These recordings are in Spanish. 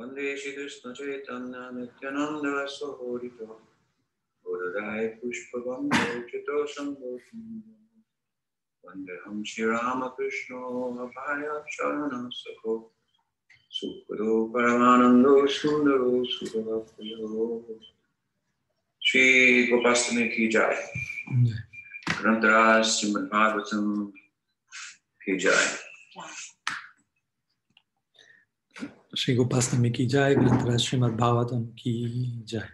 वंदे श्रीकृष्ण चैतन्य श्रीकृष्णचैतन्य नित्यानन्दसहोरितो गुरुराय पुष्पवं रोचितो सम्भोधिं कृष्ण श्रीरामकृष्णो अभायाक्षरणं सखो। सुखदो श्री गोपाष्टमी की जाय। ग्रंथराज की जाए Shri Gopastami ki jai, Grantaraj Srimad Bhagavatam ki jai.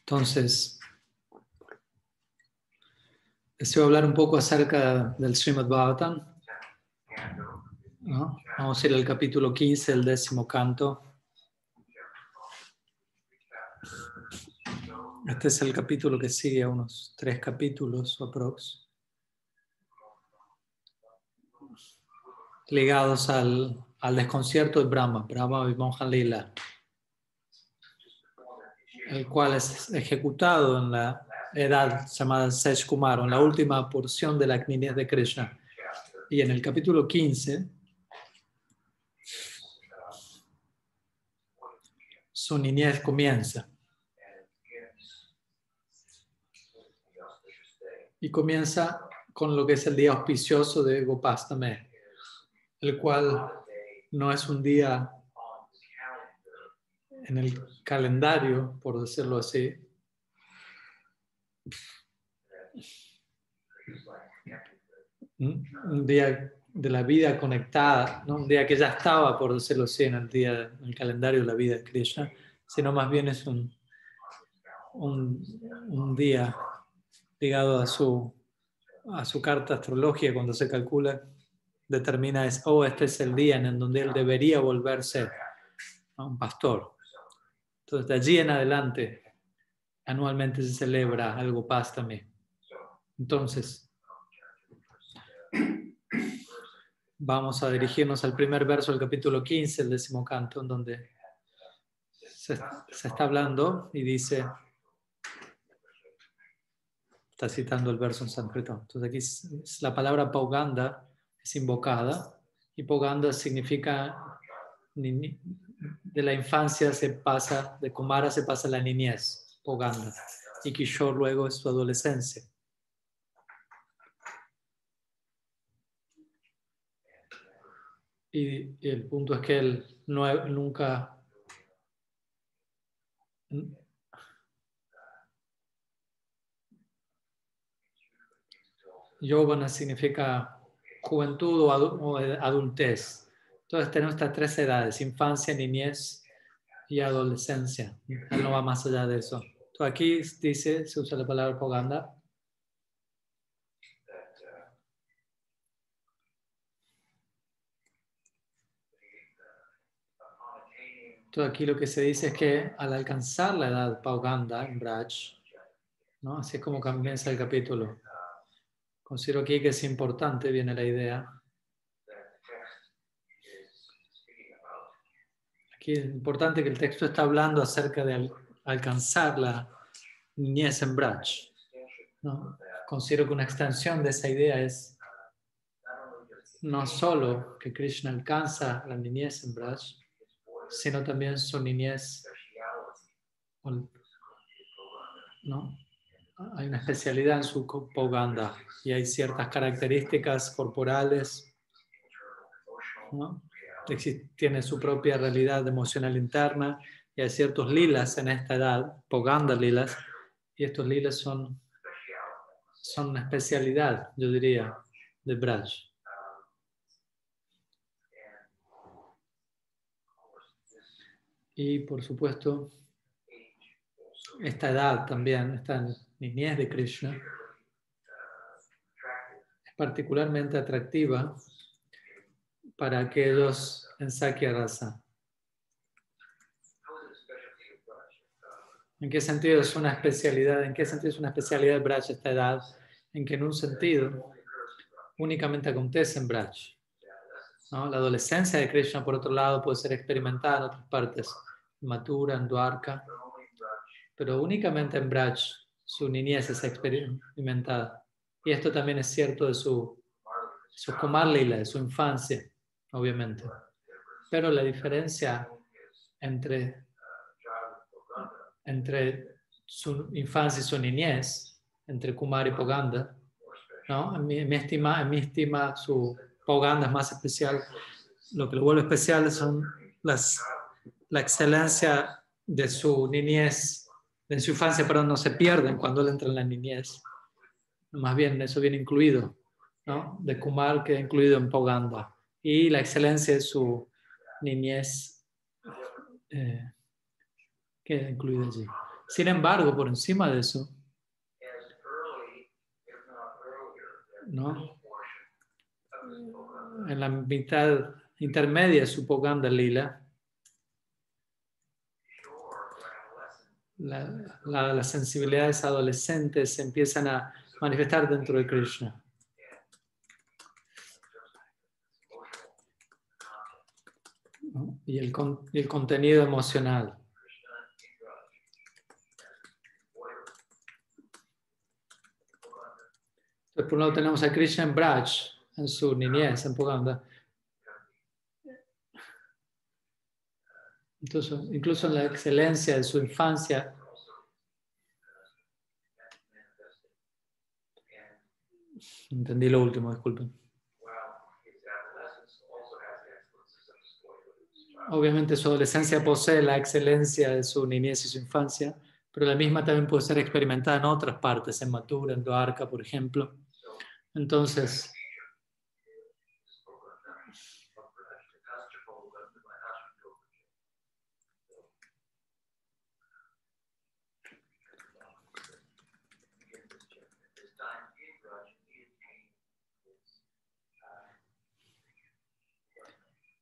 Entonces, deseo hablar un poco acerca del Srimad Bhagavatam. ¿no? Vamos a ir al capítulo 15, el décimo canto. Este es el capítulo que sigue a unos tres capítulos o aprox. Ligados al, al desconcierto de Brahma, Brahma Vimohan Lila, el cual es ejecutado en la edad llamada Sej Kumar, en la última porción de la niñez de Krishna. Y en el capítulo 15, su niñez comienza. Y comienza con lo que es el día auspicioso de Gopastame, el cual no es un día en el calendario, por decirlo así, un día de la vida conectada, ¿no? un día que ya estaba, por decirlo así, en el, día, en el calendario de la vida de Krishna, sino más bien es un, un, un día ligado a su, a su carta astrológica cuando se calcula, determina, es, oh, este es el día en donde él debería volverse un pastor. Entonces, de allí en adelante, anualmente se celebra algo pástame. Entonces, vamos a dirigirnos al primer verso del capítulo 15, el décimo canto, en donde se está hablando y dice, está citando el verso en sánscrito. Entonces aquí la palabra Pauganda es invocada y Pauganda significa ni, de la infancia se pasa, de Kumara se pasa la niñez, Pauganda, y Kishore luego es su adolescencia. Y, y el punto es que él nunca Yovana significa juventud o, adu o adultez. Entonces tenemos estas tres edades, infancia, niñez y adolescencia. Él no va más allá de eso. Entonces aquí dice, se usa la palabra poganda. Aquí lo que se dice es que al alcanzar la edad Pauganda en Braj, ¿no? así es como comienza el capítulo, Considero aquí que es importante, viene la idea. Aquí es importante que el texto está hablando acerca de al alcanzar la niñez en Braj. ¿no? Considero que una extensión de esa idea es no solo que Krishna alcanza la niñez en Braj, sino también su niñez, ¿no? Hay una especialidad en su Poganda y hay ciertas características corporales. ¿no? Tiene su propia realidad emocional interna y hay ciertos lilas en esta edad, Poganda lilas, y estos lilas son, son una especialidad, yo diría, de Braj. Y por supuesto, esta edad también, esta niñez de Krishna, es particularmente atractiva para aquellos en Sakya Rasa. ¿En qué sentido es una especialidad? ¿En qué sentido es una especialidad Braj esta edad? En que en un sentido únicamente acontece en Braj. ¿no? La adolescencia de Krishna, por otro lado, puede ser experimentada en otras partes, en Mathura, en Dwarka, pero únicamente en Braj su niñez es experimentada. Y esto también es cierto de su, su Kumar Lila, de su infancia, obviamente. Pero la diferencia entre, entre su infancia y su niñez, entre Kumar y Poganda, ¿no? en, mi, estima, en mi estima, su Poganda es más especial. Lo que lo vuelve especial son las, la excelencia de su niñez, de su infancia, pero no se pierden cuando él entra en la niñez. Más bien, eso viene incluido, ¿no? De Kumar queda incluido en Poganda. Y la excelencia de su niñez eh, queda incluida allí. Sin embargo, por encima de eso, ¿no? En la mitad intermedia de su Poganda Lila, la, las sensibilidades adolescentes se empiezan a manifestar dentro de Krishna. Y, el, el contenido emocional. Entonces, por un lado tenemos a Krishna en Braj, en su niñez, en Puganda. Entonces, incluso en la excelencia de su infancia, entendí lo último, disculpen. Obviamente su adolescencia posee la excelencia de su niñez y su infancia, pero la misma también puede ser experimentada en otras partes, en Matura, en Dwarka, por ejemplo. Entonces,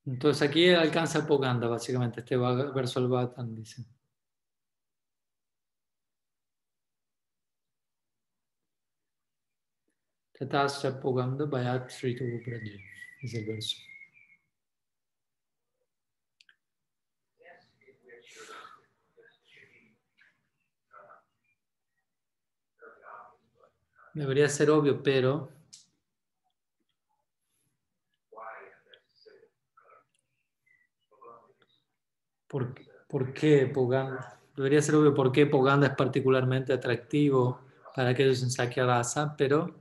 Entonces aquí alcanza Poganda, básicamente, este verso al Bhatan dice. Tatasya Poganda Bayat Sri es el verso. Debería ser obvio, pero ¿Por, por qué Poganda? Debería ser obvio por qué Poganda es particularmente atractivo para aquellos en Sakya Rasa, pero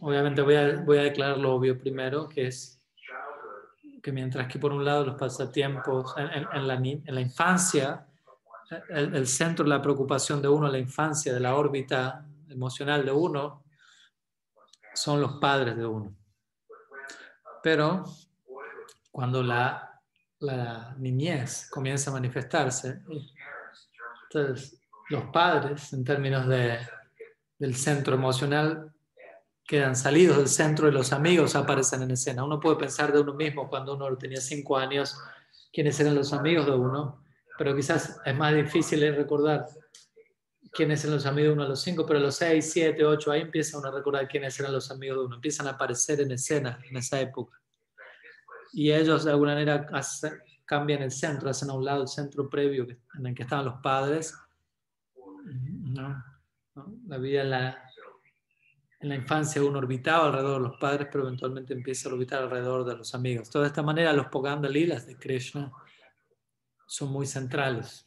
obviamente voy a, voy a declarar lo obvio primero, que es que mientras que por un lado los pasatiempos en, la, en la, infancia, el, el, centro de la preocupación de uno, la infancia, de la órbita emocional de uno, son los padres de uno. Pero cuando la, la niñez comienza a manifestarse, entonces los padres, en términos de, del centro emocional, quedan salidos del centro y los amigos aparecen en escena. Uno puede pensar de uno mismo cuando uno tenía cinco años quiénes eran los amigos de uno, pero quizás es más difícil recordar quiénes eran los amigos de uno a los cinco, pero a los seis, siete, ocho, ahí empieza uno a recordar quiénes eran los amigos de uno, empiezan a aparecer en escena en esa época y ellos de alguna manera cambian el centro, hacen a un lado el centro previo en el que estaban los padres. La vida en la, en la infancia uno orbitaba alrededor de los padres, pero eventualmente empieza a orbitar alrededor de los amigos. De esta manera los Poganda Lilas de Krishna son muy centrales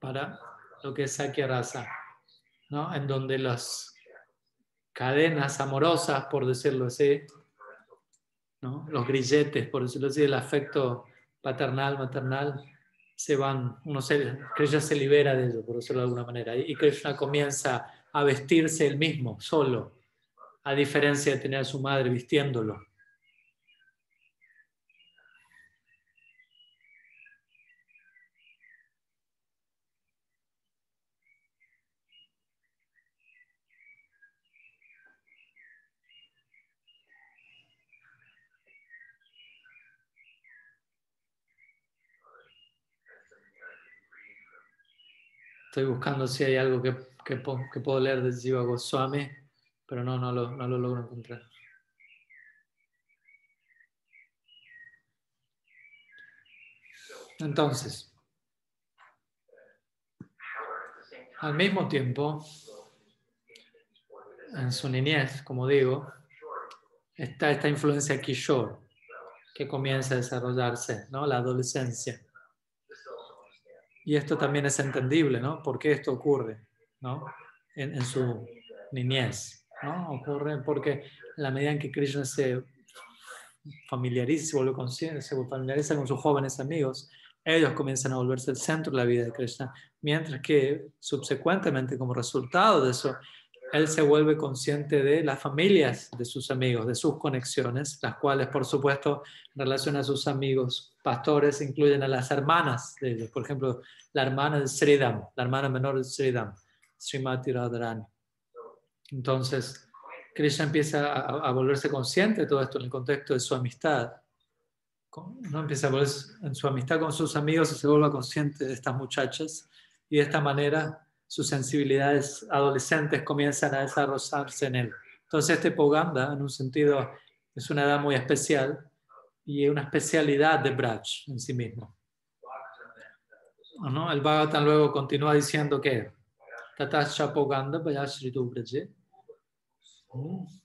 para lo que es Sakya Rasa, ¿no? en donde las cadenas amorosas, por decirlo así, los grilletes, por decirlo así, el afecto paternal, maternal, se van, uno se, Krishna se libera de ello, por decirlo de alguna manera, y Krishna comienza a vestirse él mismo, solo, a diferencia de tener a su madre vistiéndolo. Estoy buscando si hay algo que, que, puedo leer de Jiva Goswami, pero no, no lo, no lo logro encontrar. Entonces, Al mismo tiempo, en su niñez, como digo, está esta influencia Kishore que comienza a desarrollarse, ¿no? La adolescencia. Y esto también es entendible, ¿no? ¿Por qué esto ocurre, ¿no? En, su niñez, ¿no? Ocurre porque la medida en que Krishna se familiariza, se vuelve consciente, se familiariza con sus jóvenes amigos, ellos comienzan a volverse el centro de la vida de Krishna, mientras que subsecuentemente, como resultado de eso, él se vuelve consciente de las familias de sus amigos, de sus conexiones, las cuales, por supuesto, en relación a sus amigos pastores, incluyen a las hermanas de ellos. Por ejemplo, la hermana de Sridham, la hermana menor de Sridham, Srimati Radharani. Entonces, Krishna empieza a, volverse consciente de todo esto en el contexto de su amistad. ¿no? Empieza a volverse en su amistad con sus amigos se vuelve consciente de estas muchachas. Y de esta manera sus sensibilidades adolescentes comienzan a desarrollarse en él. Entonces este Poganda, en un sentido, es una edad muy especial y una especialidad de Braj en sí mismo. ¿No? El Bhagavatam luego continúa diciendo que Tatascha Poganda Vayashritu Braje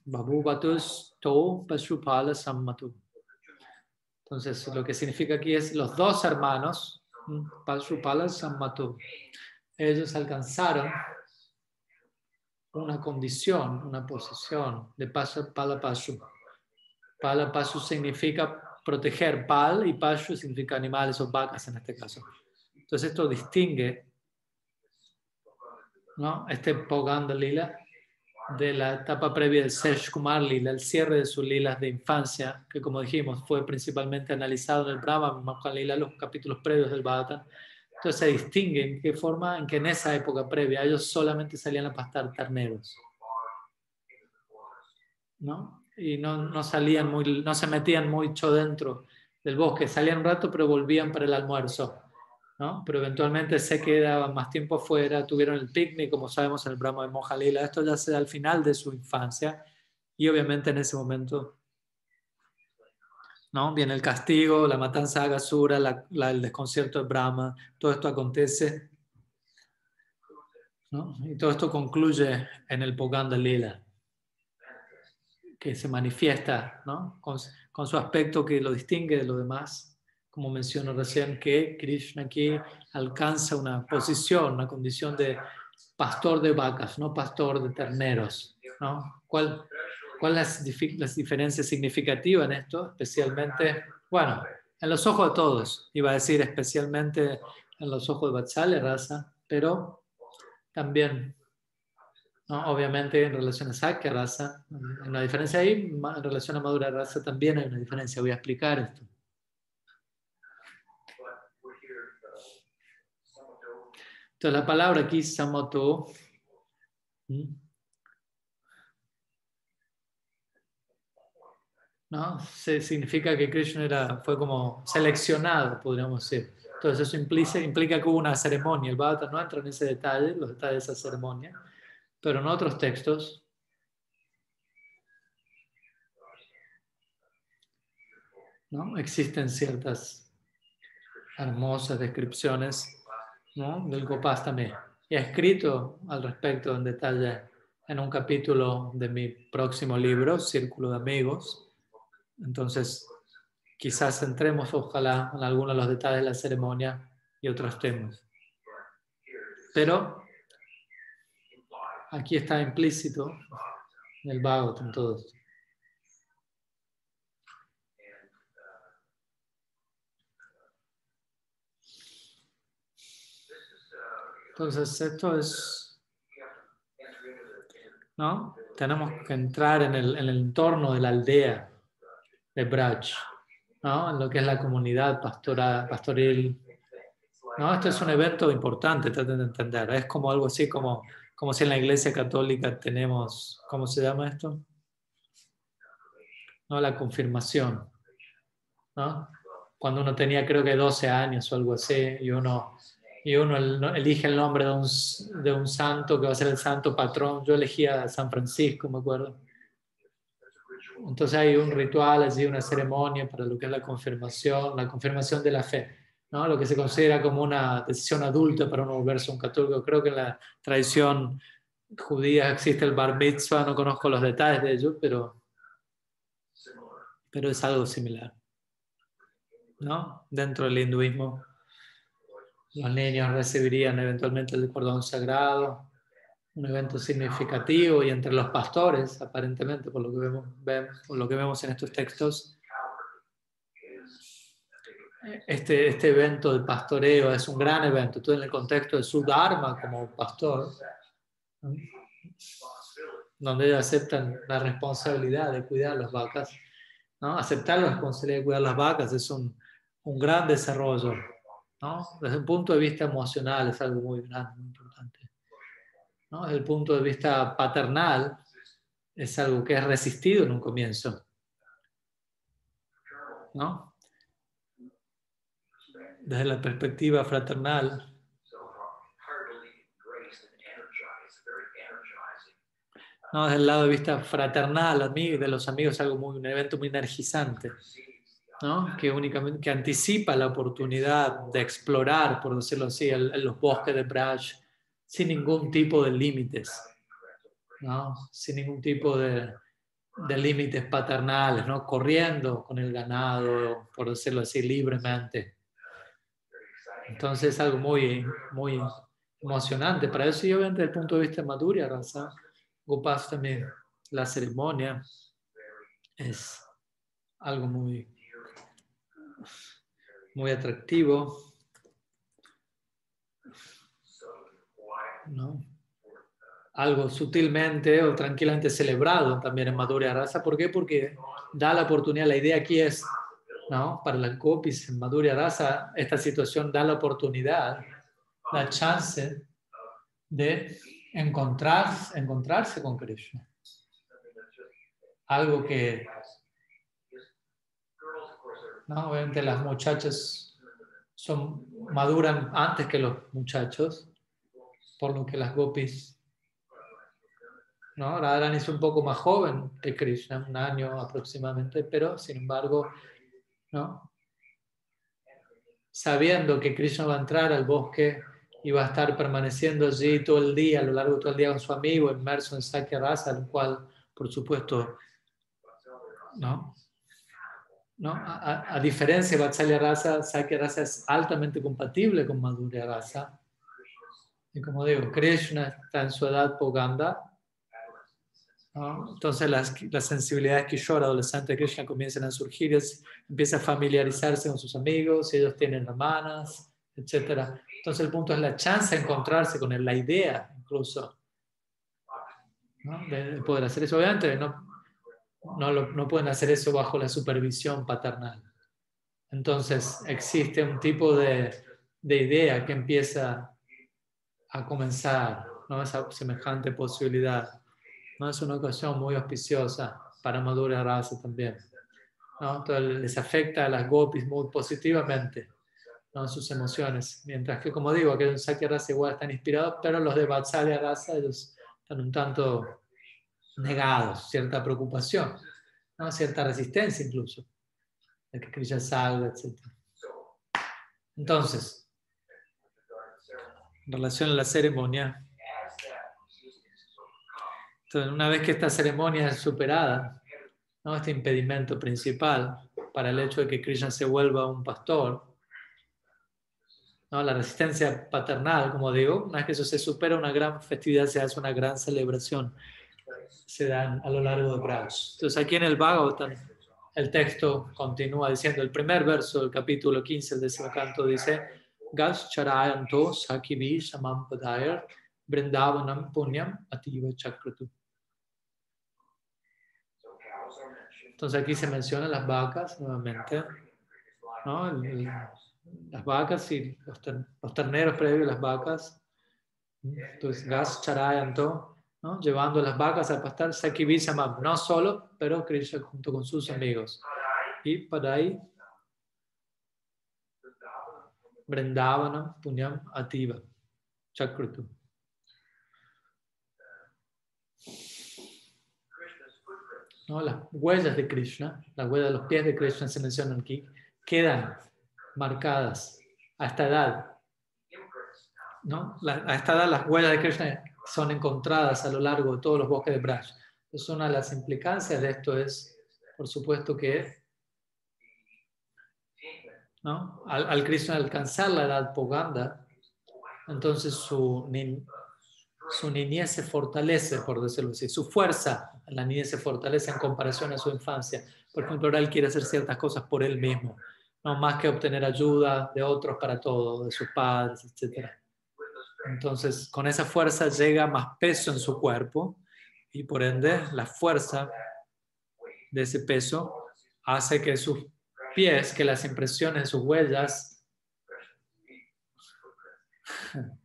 Babubatus To Pashupala Sammatu. Entonces, lo que significa aquí es los dos hermanos, Pashupala Sammatu ellos alcanzaron una condición, una posición de palapasu. Palapasu significa proteger, pal y pasu significa animales o vacas en este caso. Entonces esto distingue ¿no? este Poganda Lila de la etapa previa del Sesh Kumar Lila, el cierre de sus lilas de infancia, que como dijimos fue principalmente analizado en el Brahma Lila, los capítulos previos del Bhagavatam entonces se distingue en qué forma, en que en esa época previa ellos solamente salían a pastar terneros. ¿No? Y no, no salían muy, no se metían mucho dentro del bosque, salían un rato pero volvían para el almuerzo. ¿no? Pero eventualmente se quedaban más tiempo afuera, tuvieron el picnic, como sabemos en el Brahma de Mojalila. Esto ya se da al final de su infancia y obviamente en ese momento ¿no? Viene el castigo, la matanza de Agasura, el desconcierto de Brahma, todo esto acontece. Y todo esto concluye en el Poganda Lila, que se manifiesta con, su aspecto que lo distingue de lo demás, como menciono recién, que Krishna aquí alcanza una posición, una condición de pastor de vacas, no pastor de terneros. ¿no? ¿Cuál, ¿Cuáles las, las diferencias significativas en esto? Especialmente, bueno, en los ojos de todos, iba a decir especialmente en los ojos de Batsale raza, pero también, obviamente en relación a Sakya raza, hay una diferencia ahí, en relación a Madura raza también hay una diferencia, voy a explicar esto. Entonces la palabra aquí, Samoto, ¿no? Se, significa que Krishna era, fue como seleccionado, podríamos decir. Entonces eso implica, implica que hubo una ceremonia. El Bhagavatam no entra en ese detalle, los detalles de esa ceremonia, pero en otros textos ¿no? existen ciertas hermosas descripciones ¿no? del Gopastame. Y he escrito al respecto en detalle en un capítulo de mi próximo libro, Círculo de Amigos, entonces, quizás entremos, ojalá, en algunos de los detalles de la ceremonia y otros temas. Pero aquí está implícito el en todo esto. Entonces, esto es, ¿no? Tenemos que entrar en el entorno de la aldea de Braj, ¿no? en lo que es la comunidad pastora, pastoril. ¿no? Esto es un evento importante, traten de entender. Es como algo así como, como si en la iglesia católica tenemos, ¿cómo se llama esto? ¿No? La confirmación. ¿no? Cuando uno tenía creo que 12 años o algo así y uno, y uno elige el nombre de un, de un santo que va a ser el santo patrón. Yo elegía San Francisco, me acuerdo entonces hay un ritual allí, una ceremonia para lo que es la confirmación, la confirmación de la fe. ¿no? lo que se considera como una decisión adulta para uno volverse un católico. Creo que en la tradición judía existe el bar mitzvah, no conozco los detalles de ello, pero, pero es algo similar. ¿no? Dentro del hinduismo, los niños recibirían eventualmente el cordón sagrado, un evento significativo, y entre los pastores, aparentemente, por lo que vemos, por lo que vemos en estos textos, este, este evento de pastoreo es un gran evento. Tú en el contexto de su Dharma como pastor, donde ellos aceptan la responsabilidad de cuidar las vacas. ¿no? Aceptar la responsabilidad de cuidar las vacas es un, un gran desarrollo. ¿no? Desde un punto de vista emocional es algo muy grande, muy. ¿No? Desde el punto de vista paternal es algo que es resistido en un comienzo. ¿no? desde la perspectiva fraternal, no, desde el lado de vista fraternal, de los amigos, es algo muy, un evento muy energizante, ¿no? que únicamente que anticipa la oportunidad de explorar, por decirlo así, en los bosques de Braj sin ningún tipo de límites, ¿no? sin ningún tipo de, límites paternales, ¿no? corriendo con el ganado, por decirlo así, libremente. Entonces es algo muy, muy emocionante. Para eso, y obviamente desde el punto de vista de Madhurya Rasa, Gopas también, la ceremonia es algo muy, muy atractivo. ¿No? Algo sutilmente o tranquilamente celebrado también en Madhurya Rasa. ¿Por qué? Porque da la oportunidad, la idea aquí es ¿no? Para las gopis en Madhurya Rasa, esta situación da la oportunidad, la chance de encontrar, encontrarse con Krishna. Algo que, ¿no? obviamente las muchachas son, maduran antes que los muchachos, por lo que las gopis ¿no? Radharani es un poco más joven que Krishna, un año aproximadamente, pero sin embargo ¿no? Sabiendo que Krishna va a entrar al bosque y va a estar permaneciendo allí todo el día, a lo largo de todo el día con su amigo, inmerso en Sakya Rasa, el cual, por supuesto, ¿no? ¿No? A, a, diferencia de Vatsalya Rasa, Sakya Rasa es altamente compatible con Madhurya Rasa. Y como digo, Krishna está en su edad Poganda, entonces las, las sensibilidades Kishore, adolescente de Krishna, comienzan a surgir, empieza a familiarizarse con sus amigos, ellos tienen hermanas, etc. Entonces el punto es la chance de encontrarse con él, la idea incluso de, poder hacer eso. Obviamente no, no, no pueden hacer eso bajo la supervisión paternal. Entonces existe un tipo de, de idea que empieza a comenzar, ¿no? esa semejante posibilidad. ¿no? Es una ocasión muy auspiciosa para Madura Rasa también. ¿no? Entonces les afecta a las gopis muy positivamente ¿no? sus emociones. Mientras que, como digo, que en Sakya Rasa igual están inspirados, pero los de Vatsalya Rasa ellos están un tanto negados, cierta preocupación, ¿no? cierta resistencia incluso, de que Krishna salga, etc. Entonces, en relación a la ceremonia, entonces, una vez que esta ceremonia es superada, ¿no? este impedimento principal para el hecho de que Krishna se vuelva un pastor, ¿no? la resistencia paternal, como digo, una vez que eso se supera, una gran festividad se hace, una gran celebración se dan a lo largo de Braj. Entonces, aquí en el Bhagavatam, el texto continúa diciendo, el primer verso del capítulo 15, el décimo canto, dice, Gas charayanto sakivi samam padayar brindavanam punyam ativa chakratu. Entonces aquí se mencionan las vacas nuevamente, ¿no? las vacas y los, terneros previos las vacas. Entonces, gas charayanto, ¿no? llevando las vacas a pastar Sakivisamam, no solo, pero Krishna junto con sus amigos. Y para ahí, Vrindavanam Punyam Ativa, Chakrutu. las huellas de Krishna, las huellas de los pies de Krishna se mencionan aquí, quedan marcadas a esta edad. ¿no? a esta edad las huellas de Krishna son encontradas a lo largo de todos los bosques de Braj. Entonces una de las implicancias de esto es, por supuesto, que ¿no? al, al Krishna alcanzar la edad Poganda, entonces su, niñez se fortalece, por decirlo así, su fuerza en la niñez se fortalece en comparación a su infancia. Por ejemplo, ahora él quiere hacer ciertas cosas por él mismo, no más que obtener ayuda de otros para todo, de sus padres, etc. Entonces, con esa fuerza llega más peso en su cuerpo y por ende la fuerza de ese peso hace que sus pies, que las impresiones, sus huellas,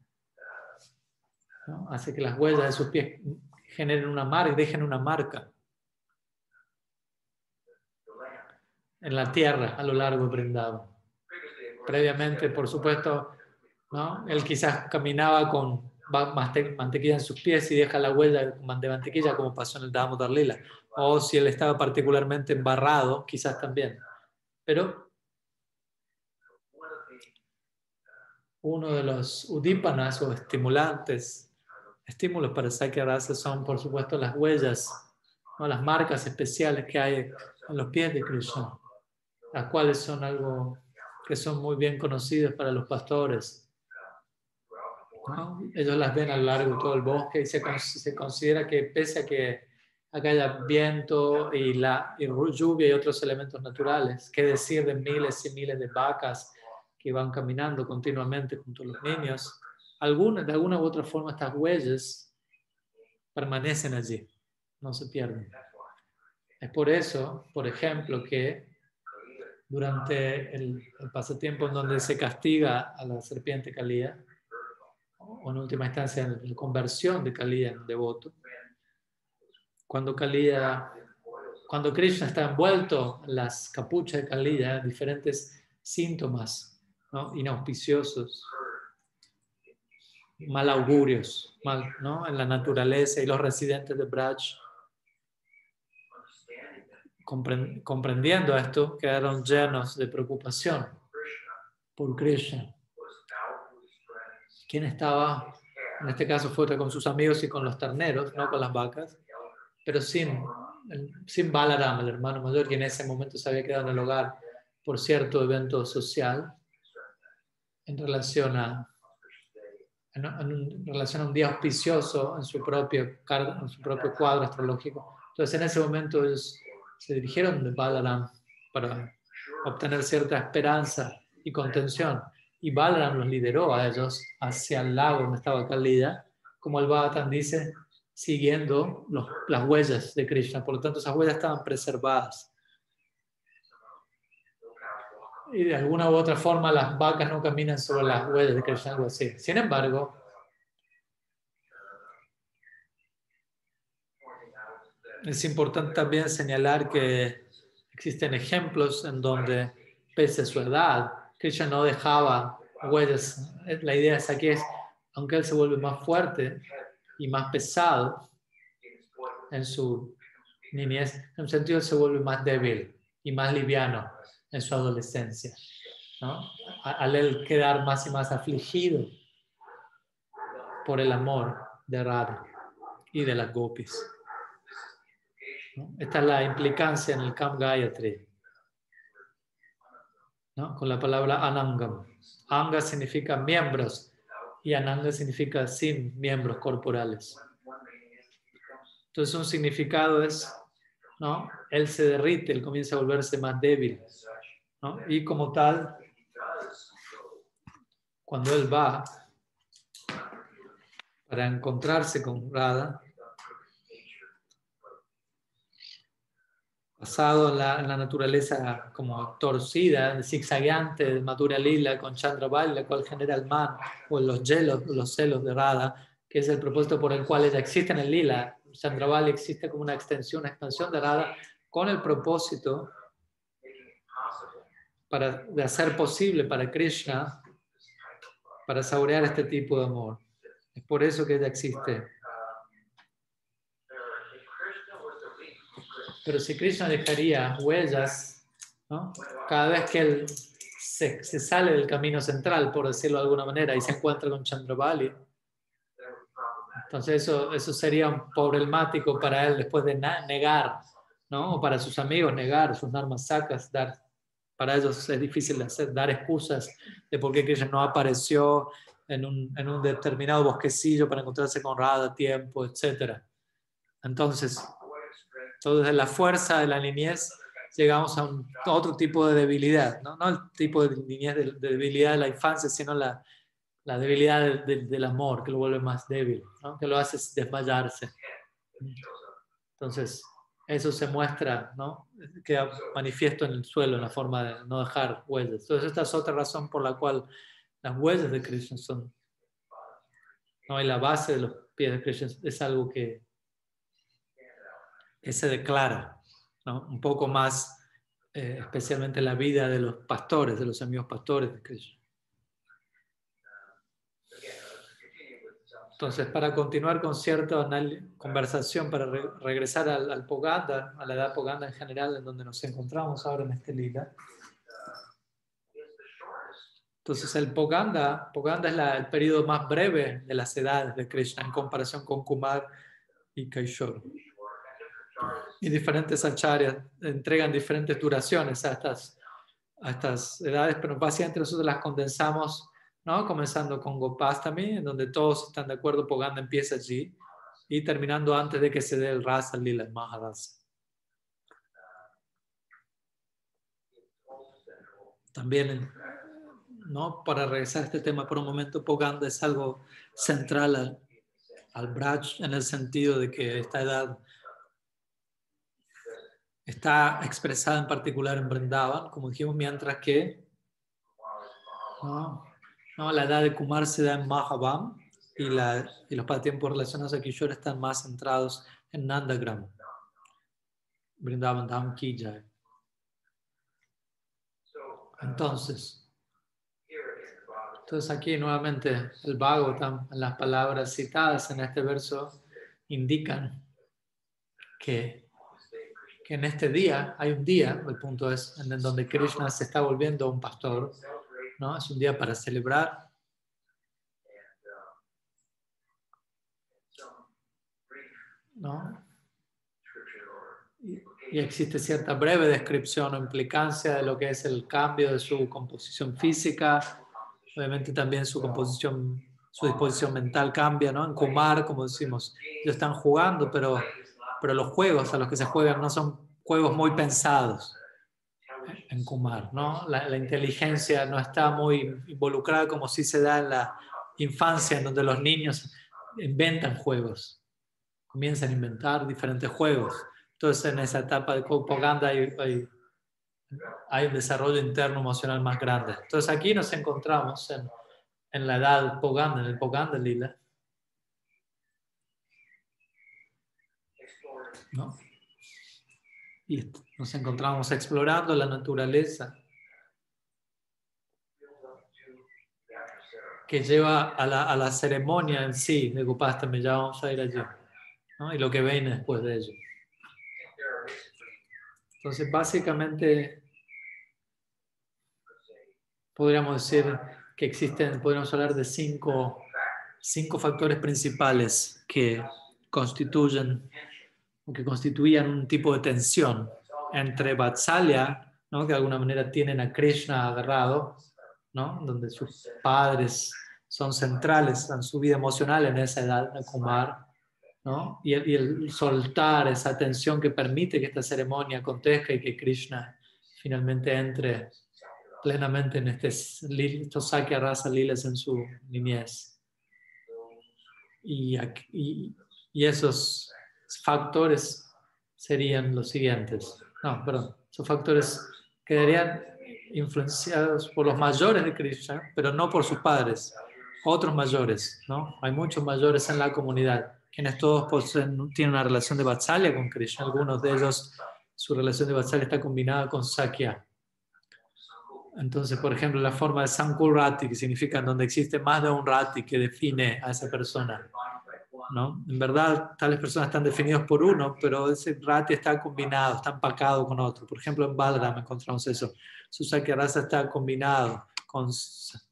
hace que las huellas de sus pies generen una marca, dejen una marca en la tierra a lo largo de Brindado. Previamente, por supuesto, ¿no? él quizás caminaba con mantequilla en sus pies y deja la huella de mantequilla como pasó en el Damodar Lila. O si él estaba particularmente embarrado, quizás también. Pero uno de los udipanas o estimulantes, estímulos para Sakya Rasa son, por supuesto, las huellas, ¿no? las marcas especiales que hay en los pies de Krishna, las cuales son algo que son muy bien conocidas para los pastores. Ellos las ven a lo largo de todo el bosque y se, se considera que pese a que acá viento y, la, y lluvia y otros elementos naturales, qué decir de miles y miles de vacas que van caminando continuamente junto a los niños, alguna, de alguna u otra forma estas huellas permanecen allí, no se pierden. Es por eso, por ejemplo, que durante el, pasatiempo en donde se castiga a la serpiente Kalía, o en última instancia la conversión de Kalía en devoto, cuando Kalía, cuando Krishna está envuelto en las capuchas de Kalía, diferentes síntomas inauspiciosos, mal augurios mal, ¿no? en la naturaleza y los residentes de Braj, comprendiendo esto, quedaron llenos de preocupación por Krishna. ¿Quién estaba? En este caso fue con sus amigos y con los terneros, no con las vacas, pero sin, sin Balaram, el hermano mayor, que en ese momento se había quedado en el hogar por cierto evento social en relación a, en, relación a un día auspicioso en su, propio, en su propio cuadro astrológico. Entonces, en ese momento ellos se dirigieron de Balaram para obtener cierta esperanza y contención. Y Balaram los lideró a ellos hacia el lago donde estaba Kalida, como el Bhagavatam dice, siguiendo los, las huellas de Krishna. Por lo tanto, esas huellas estaban preservadas y de alguna u otra forma las vacas no caminan sobre las huellas de Krishna, algo así. Sin embargo, es importante también señalar que existen ejemplos en donde, pese a su edad, Krishna no dejaba huellas. La idea es aquí es, aunque él se vuelve más fuerte y más pesado en su niñez, en un sentido se vuelve más débil y más liviano en su adolescencia, ¿no? al él quedar más y más afligido por el amor de Radha y de las gopis. Esta es la implicancia en el Kam Gayatri, ¿no? con la palabra Anangam. Anga significa miembros y Ananga significa sin miembros corporales. Entonces un significado es, ¿no? Él se derrite, él comienza a volverse más débil. Y como tal, cuando él va para encontrarse con Radha, basado en la, naturaleza como torcida, zigzagueante de Madhura Lila con Chandrabal, la cual genera el man o los hielos, los celos de Radha, que es el propósito por el cual ella existe en el Lila. Chandrabal existe como una extensión, una expansión de Radha con el propósito para, de hacer posible para Krishna, para saborear este tipo de amor. Es por eso que ella existe. Pero si Krishna dejaría huellas, cada vez que él se, sale del camino central, por decirlo de alguna manera, y se encuentra con Chandravali, entonces eso, eso sería un problemático para él después de negar, ¿no? O para sus amigos negar sus armas sacas, dar, para ellos es difícil hacer, dar excusas de por qué Krishna no apareció en un, en un determinado bosquecillo para encontrarse con Radha a tiempo, etc. Entonces, todo desde la fuerza de la niñez llegamos a, un, otro tipo de debilidad, ¿no? no el tipo de niñez de, debilidad de la infancia, sino la, la debilidad del amor que lo vuelve más débil, ¿no? que lo hace desmayarse. Entonces, eso se muestra, ¿no? queda manifiesto en el suelo en la forma de no dejar huellas. Entonces, esta es otra razón por la cual las huellas de Krishna son, ¿no? y la base de los pies de Krishna es algo que se declara, ¿no? un poco más, eh, especialmente la vida de los pastores, de los amigos pastores de Krishna. Entonces, para continuar con cierta conversación, para regresar al, al, Poganda, a la edad Poganda en general, en donde nos encontramos ahora en este lila. Entonces, el Poganda, Poganda es el periodo más breve de las edades de Krishna en comparación con Kumar y Kaishor. Y diferentes acharyas entregan diferentes duraciones a estas, a estas edades, pero básicamente nosotros las condensamos ¿no? Comenzando con Gopastami, en donde todos están de acuerdo, Poganda empieza allí, y terminando antes de que se dé el Rasa Lila, Mahadasa. También, ¿no? Para regresar a este tema por un momento, Poganda es algo central al, al Braj en el sentido de que esta edad está expresada en particular en Brindavan, como dijimos, mientras que ¿no? ¿no? La edad de Kumar se da en Mahabam y, la, y los pasatiempos relacionados a Kishore están más centrados en Nandagram. Brindavan Dham Ki Entonces, entonces aquí nuevamente el Bhagavatam, las palabras citadas en este verso, indican que, que en este día, hay un día, el punto es, en donde Krishna se está volviendo un pastor, ¿no? Es un día para celebrar. ¿no? Y, existe cierta breve descripción o implicancia de lo que es el cambio de su composición física. Obviamente también su composición, su disposición mental cambia, ¿no? En Kumar, como decimos, ellos están jugando, pero, pero los juegos a los que se juegan no son juegos muy pensados en Kumar, ¿no? La, inteligencia no está muy involucrada como si se da en la infancia, en donde los niños inventan juegos, comienzan a inventar diferentes juegos. Entonces, en esa etapa de propaganda hay, hay, un desarrollo interno emocional más grande. Entonces, aquí nos encontramos en, en la edad Poganda, en el Poganda Lila. ¿No? y nos encontramos explorando la naturaleza que lleva a la, a la ceremonia en sí de ya vamos a ir allí, y lo que viene después de ello. Entonces, básicamente, podríamos decir que existen, podríamos hablar de cinco, cinco factores principales que constituyen que constituían un tipo de tensión entre Vatsalya, ¿no? que de alguna manera tienen a Krishna agarrado, ¿no? donde sus padres son centrales en su vida emocional en esa edad Kumar, ¿no? y, el, y el soltar esa tensión que permite que esta ceremonia acontezca y que Krishna finalmente entre plenamente en este, estos Sakya Rasa Lilas en su niñez. Y, y, y esos factores serían los siguientes. No, perdón. Esos factores quedarían influenciados por los mayores de Krishna, pero no por sus padres, otros mayores, ¿no? Hay muchos mayores en la comunidad, quienes todos poseen, tienen una relación de Vatsalya con Krishna. Algunos de ellos, su relación de Vatsalya está combinada con Sakya. Entonces, por ejemplo, la forma de Sankur Rati, que significa donde existe más de un Rati que define a esa persona. ¿No? En verdad, tales personas están definidos por uno, pero ese rati está combinado, está empacado con otro. Por ejemplo, en Balaram encontramos eso. Su Sakyarasa está combinado con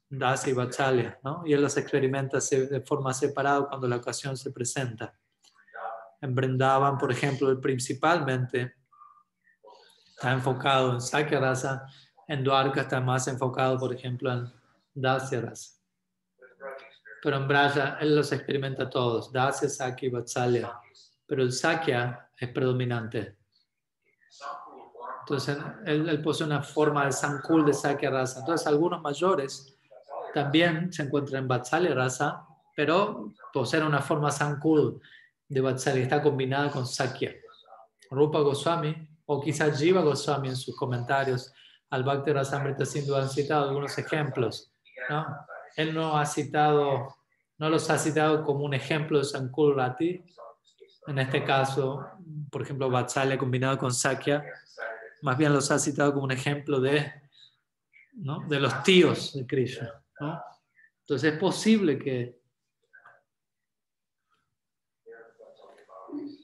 Dasa y Vatsalya, ¿no? Y él los experimenta de forma separada cuando la ocasión se presenta. En Brindavan, por ejemplo, principalmente está enfocado en Sakyarasa, en Dwarka está más enfocado, por ejemplo, en Dasya Rasa. Pero en Braja él los experimenta todos, Dasya, Sakya y Vatsalya. Pero el Sakya es predominante. Entonces, él, posee una forma de Sankul de Sakya Rasa. Entonces, algunos mayores también se encuentran en Vatsalya Rasa, pero poseen una forma Sankul de Vatsalya, está combinada con Sakya. Rupa Goswami, o quizás Jiva Goswami en sus comentarios al Bhakti Rasamrita Sindhu han citado algunos ejemplos. ¿no? Él no ha citado, no los ha citado como un ejemplo de Sankul Rati. En este caso, por ejemplo, Vatsalya combinado con Sakya, más bien los ha citado como un ejemplo de, ¿no? de los tíos de Krishna. ¿no? Entonces es posible que,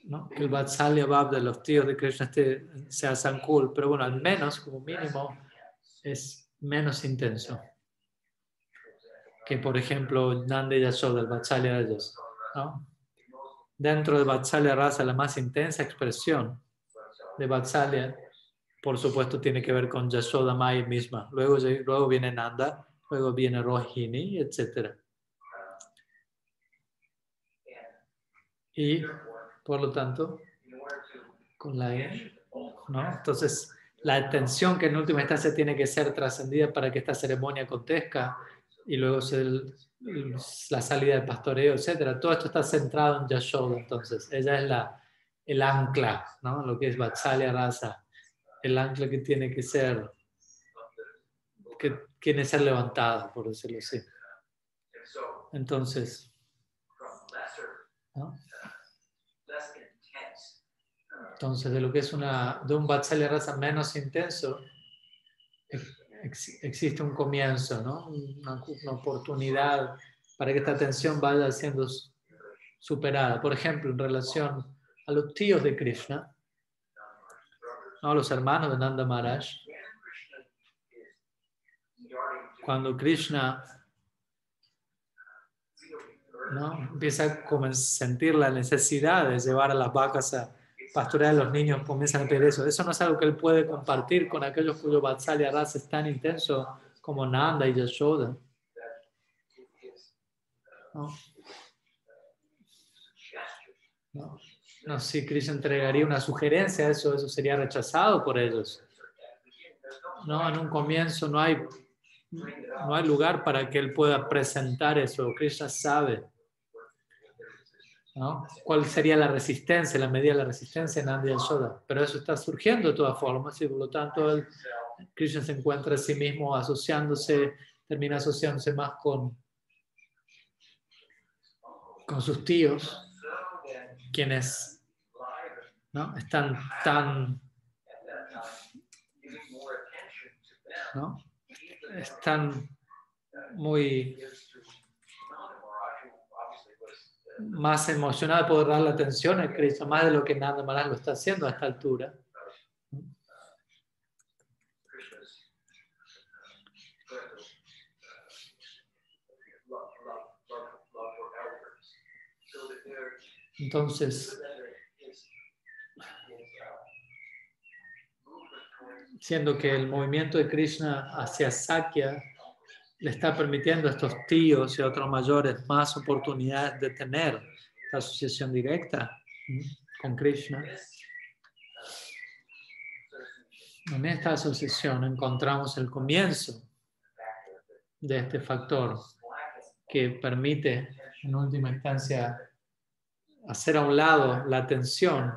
¿no? que el Vatsalya Bab de los tíos de Krishna esté, sea Sankul, pero bueno, al menos, como mínimo, es menos intenso que, por ejemplo, Nanda Yashoda, el Vatsalya de ellos. ¿no? Dentro de Vatsalya Rasa, la más intensa expresión de Vatsalya por supuesto, tiene que ver con Yashoda Mai misma. Luego, luego viene Nanda, luego viene Rohini, etc. Y, por lo tanto, con la ¿no? Entonces, la atención que en última instancia tiene que ser trascendida para que esta ceremonia acontezca y luego la salida del pastoreo, etc. Todo esto está centrado en Yashoda, entonces. Ella es la, el ancla, ¿no? Lo que es Vatsalya Rasa el ancla que tiene que ser, que tiene que ser levantada, por decirlo así. Entonces, entonces de lo que es una, de un Vatsalya raza menos intenso, existe un comienzo, ¿no? una, una oportunidad para que esta tensión vaya siendo superada. Por ejemplo, en relación a los tíos de Krishna, no, los hermanos de Nanda Maharaj, cuando Krishna ¿no? empieza a sentir la necesidad de llevar a las vacas a pastorear a los niños, comienzan a pedir eso. Eso no es algo que él puede compartir con aquellos cuyo Vatsalya raza es tan intenso como Nanda y Yashoda. ¿No? ¿No? no si Krishna entregaría una sugerencia a eso, eso sería rechazado por ellos. No, en un comienzo no hay, no hay lugar para que él pueda presentar eso. Krishna sabe ¿no? cuál sería la resistencia, la medida de la resistencia en Andy Yashoda. Pero eso está surgiendo de todas formas y por lo tanto el, Krishna se encuentra a sí mismo asociándose, termina asociándose más con, con sus tíos quienes ¿no? están tan, ¿no? están muy más emocionados de poder dar la atención a Cristo, más de lo que nada más lo está haciendo a esta altura. Entonces, siendo que el movimiento de Krishna hacia Sakya le está permitiendo a estos tíos y a otros mayores más oportunidades de tener esta asociación directa con Krishna. En esta asociación encontramos el comienzo de este factor que permite, en última instancia, hacer a un lado la tensión,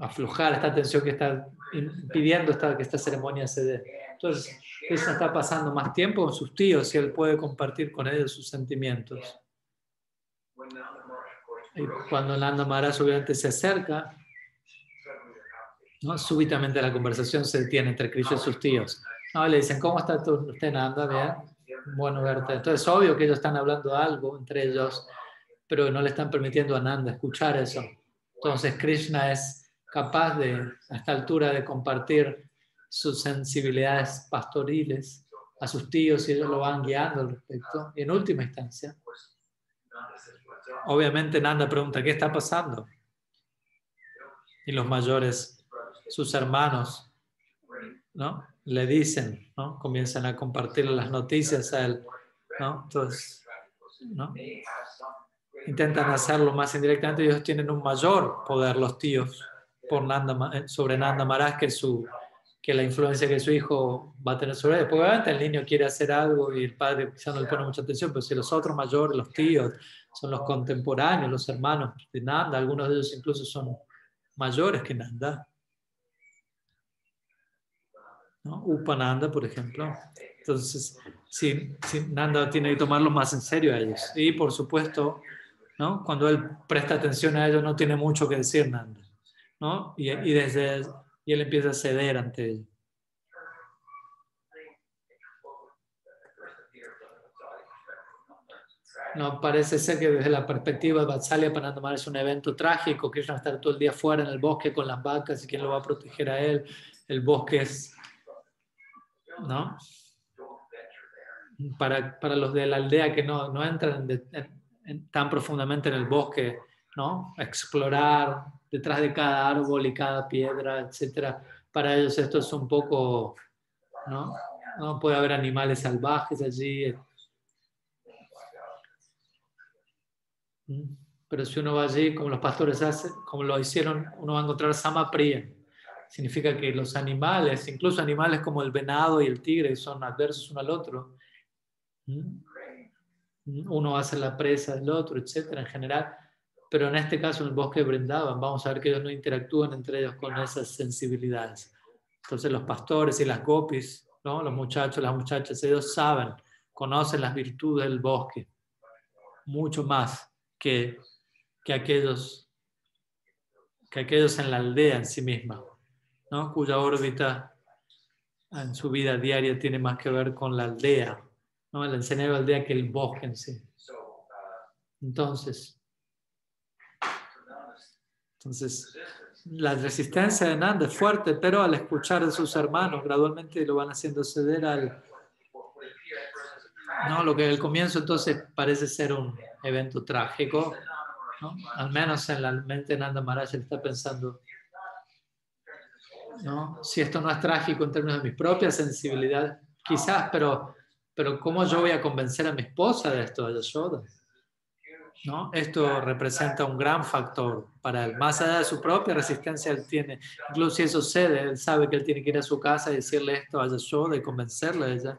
aflojar esta tensión que está impidiendo esta, que esta ceremonia se dé. Entonces, Krishna está pasando más tiempo con sus tíos y él puede compartir con ellos sus sentimientos. Y cuando Nanda Maharaj obviamente se acerca, ¿no? súbitamente la conversación se detiene entre Krishna y sus tíos. No, le dicen, ¿cómo está usted Nanda? bueno verte. Entonces es obvio que ellos están hablando algo entre ellos, pero no le están permitiendo a Nanda escuchar eso. Entonces Krishna es capaz de, a esta altura, de compartir sus sensibilidades pastoriles a sus tíos y ellos lo van guiando al respecto. Y en última instancia, obviamente Nanda pregunta, ¿qué está pasando? Y los mayores, sus hermanos, ¿no? Le dicen, ¿no? Comienzan a compartir las noticias a él, ¿no? Entonces, ¿no? Intentan hacerlo más indirectamente, ellos tienen un mayor poder, los tíos, Nanda, eh, sobre Nanda Maharaj que la influencia que su hijo va a tener sobre él. Porque obviamente el niño quiere hacer algo y el padre quizás no le pone mucha atención, pero si los otros mayores, los tíos, son los contemporáneos, los hermanos de Nanda, algunos de ellos incluso son mayores que Nanda. ¿no? Upananda, por ejemplo. Entonces, si, Nanda tiene que tomarlo más en serio a ellos. Y por supuesto, cuando él presta atención a ellos, no tiene mucho que decir Nanda. ¿No? Y, y desde y él empieza a ceder ante él. No, parece ser que desde la perspectiva de Vatsalya Panandamar es un evento trágico, que va a estar todo el día fuera en el bosque con las vacas y quién lo va a proteger a él. El bosque es, ¿no? Para, para los de la aldea que no, no entran tan profundamente en el bosque, ¿no? explorar, detrás de cada árbol y cada piedra, etcétera. Para ellos esto es un poco, ¿no? No puede haber animales salvajes allí. Pero si uno va allí, como los pastores hacen, como lo hicieron, uno va a encontrar Samapriya. Significa que los animales, incluso animales como el venado y el tigre, son adversos uno al otro. Uno hace la presa del otro, etcétera. En general, pero en este caso en el bosque brindaban, vamos a ver que ellos no interactúan entre ellos con esas sensibilidades. Entonces los pastores y las gopis, ¿no? los muchachos, las muchachas, ellos saben, conocen las virtudes del bosque, mucho más que, que, aquellos, que aquellos en la aldea en sí misma, ¿no? cuya órbita en su vida diaria tiene más que ver con la aldea, ¿no? el enseñar la aldea que el bosque en sí. Entonces, entonces, la resistencia de Nanda es fuerte, pero al escuchar de sus hermanos, gradualmente lo van haciendo ceder al... ¿no? Lo que al comienzo entonces parece ser un evento trágico, ¿no? al menos en la mente de Nanda Maharaj está pensando, ¿no? si esto no es trágico en términos de mi propia sensibilidad, quizás, pero, pero ¿cómo yo voy a convencer a mi esposa de esto, a Yashoda? ¿No? Esto representa un gran factor para él. Más allá de su propia resistencia, él tiene, incluso si eso cede, él sabe que él tiene que ir a su casa y decirle esto a Yashoda y convencerle de ella.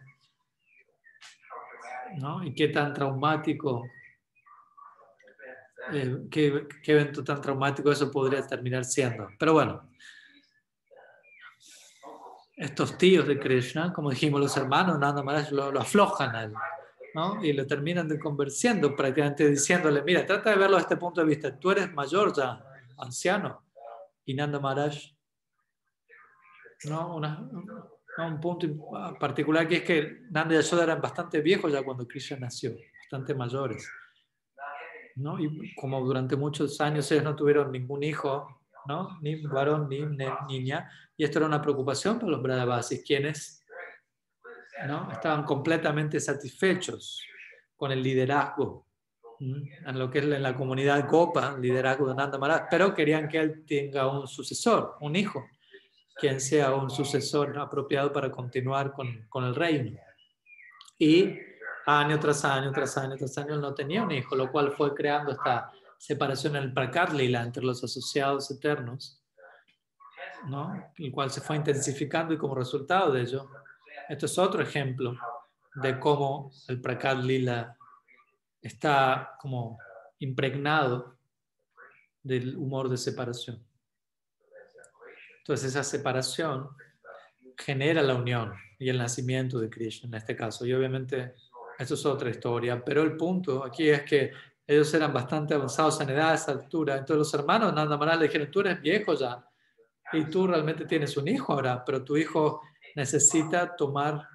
¿no? Y qué tan traumático, eh, qué, qué, evento tan traumático eso podría terminar siendo. Pero bueno, estos tíos de Krishna, como dijimos los hermanos, nada más lo, lo aflojan a él. Y lo terminan de convenciendo, prácticamente diciéndole, mira, trata de verlo desde este punto de vista, tú eres mayor ya, anciano, y Nanda Maharaj, ¿no? un punto particular que es que Nanda y Yashoda eran bastante viejos ya cuando Krishna nació, bastante mayores. ¿no? Y como durante muchos años ellos no tuvieron ningún hijo, ¿no? ni varón ni niña, y esto era una preocupación para los Brahavasis, quienes ¿no? estaban completamente satisfechos con el liderazgo en lo que es en la comunidad Gopa, el liderazgo de Nanda Maharaj, pero querían que él tenga un sucesor, un hijo, quien sea un sucesor apropiado para continuar con, con el reino. Y año tras año, tras año, tras año, él no tenía un hijo, lo cual fue creando esta separación en el Prakat Lila entre los asociados eternos, ¿no? el cual se fue intensificando y como resultado de ello, esto es otro ejemplo de cómo el Prakat Lila está como impregnado del humor de separación. Entonces esa separación genera la unión y el nacimiento de Krishna en este caso. Y obviamente esto es otra historia, pero el punto aquí es que ellos eran bastante avanzados en edad a esa altura. Entonces los hermanos Nanda Maharaj le dijeron, tú eres viejo ya y tú realmente tienes un hijo ahora, pero tu hijo necesita tomar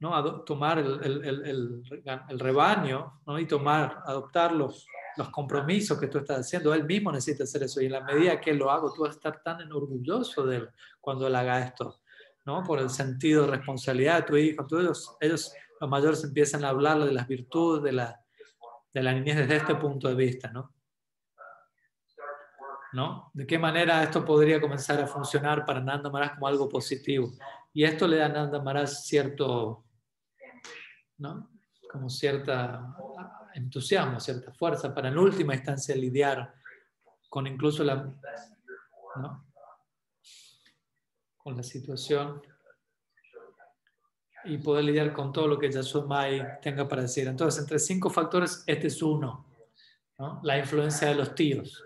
¿no? tomar el, el, el, el, rebaño ¿no? y tomar, adoptar los, los compromisos que tú estás haciendo. Él mismo necesita hacer eso y en la medida que lo haga, tú vas a estar tan orgulloso de él cuando él haga esto, ¿no? por el sentido de responsabilidad de tu hijo. Todos ellos, los mayores, empiezan a hablarle de las virtudes de la, de la niñez desde este punto de vista. ¿no? ¿no? ¿De qué manera esto podría comenzar a funcionar para Nanda Maharaj como algo positivo? Y esto le da a Nanda Maharaj cierto, ¿no? Como cierta entusiasmo, cierta fuerza para en última instancia lidiar con incluso la, ¿no? con la situación y poder lidiar con todo lo que Yasomai tenga para decir. Entonces, entre cinco factores, este es uno, ¿no? la influencia de los tíos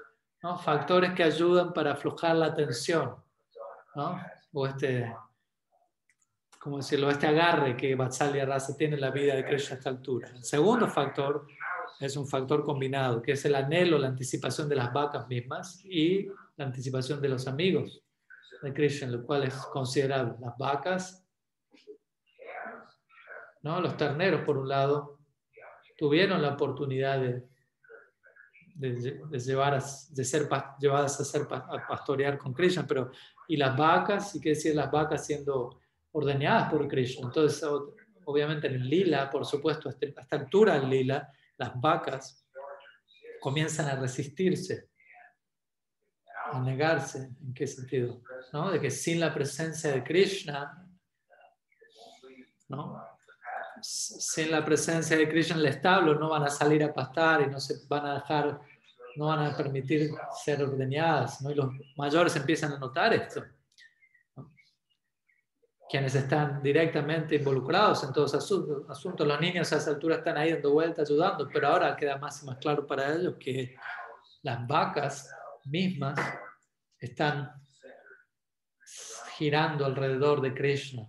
factores que ayudan para aflojar la tensión, ¿no? o este, ¿cómo decirlo? este agarre que Vatsalya Rasa tiene en la vida de Krishna a esta altura. El segundo factor es un factor combinado, que es el anhelo, la anticipación de las vacas mismas y la anticipación de los amigos de Krishna, lo cual es considerable. Las vacas, ¿no? los terneros, por un lado, tuvieron la oportunidad de de, llevar de ser llevadas a, ser, a pastorear con Krishna, pero y las vacas, y qué decir las vacas siendo ordeñadas por Krishna. Entonces, obviamente en el lila, por supuesto, este, a esta altura del lila, las vacas comienzan a resistirse, a negarse. ¿En qué sentido? ¿No? De que sin la presencia de Krishna, ¿no? sin la presencia de Krishna en el establo no van a salir a pastar y no se van a dejar, no van a permitir ser ordeñadas. Y los mayores empiezan a notar esto. Quienes están directamente involucrados en todos esos asuntos, los niños a esa altura están ahí dando vueltas, ayudando, pero ahora queda más y más claro para ellos que las vacas mismas están girando alrededor de Krishna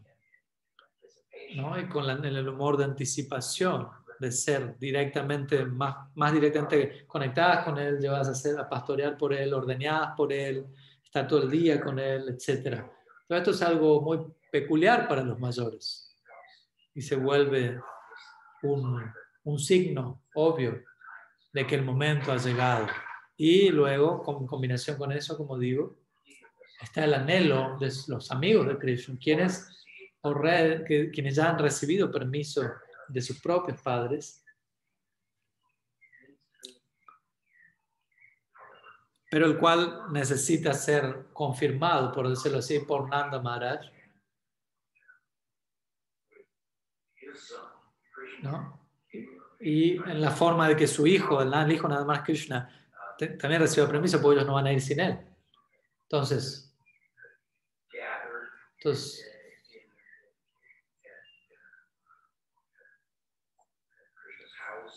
y con el humor de anticipación, de ser directamente, más, más directamente conectadas con Él, llevadas a, ser, a pastorear por Él, ordeñadas por Él, estar todo el día con Él, etc. Todo esto es algo muy peculiar para los mayores y se vuelve un, un signo obvio de que el momento ha llegado. Y luego, en combinación con eso, como digo, está el anhelo de los amigos de Krishna, quienes quienes ya han recibido permiso de sus propios padres, pero el cual necesita ser confirmado, por decirlo así, por Nanda Maharaj. ¿No? Y en la forma de que su hijo, el hijo nada más Krishna, también reciba permiso, porque ellos no van a ir sin él. Entonces, entonces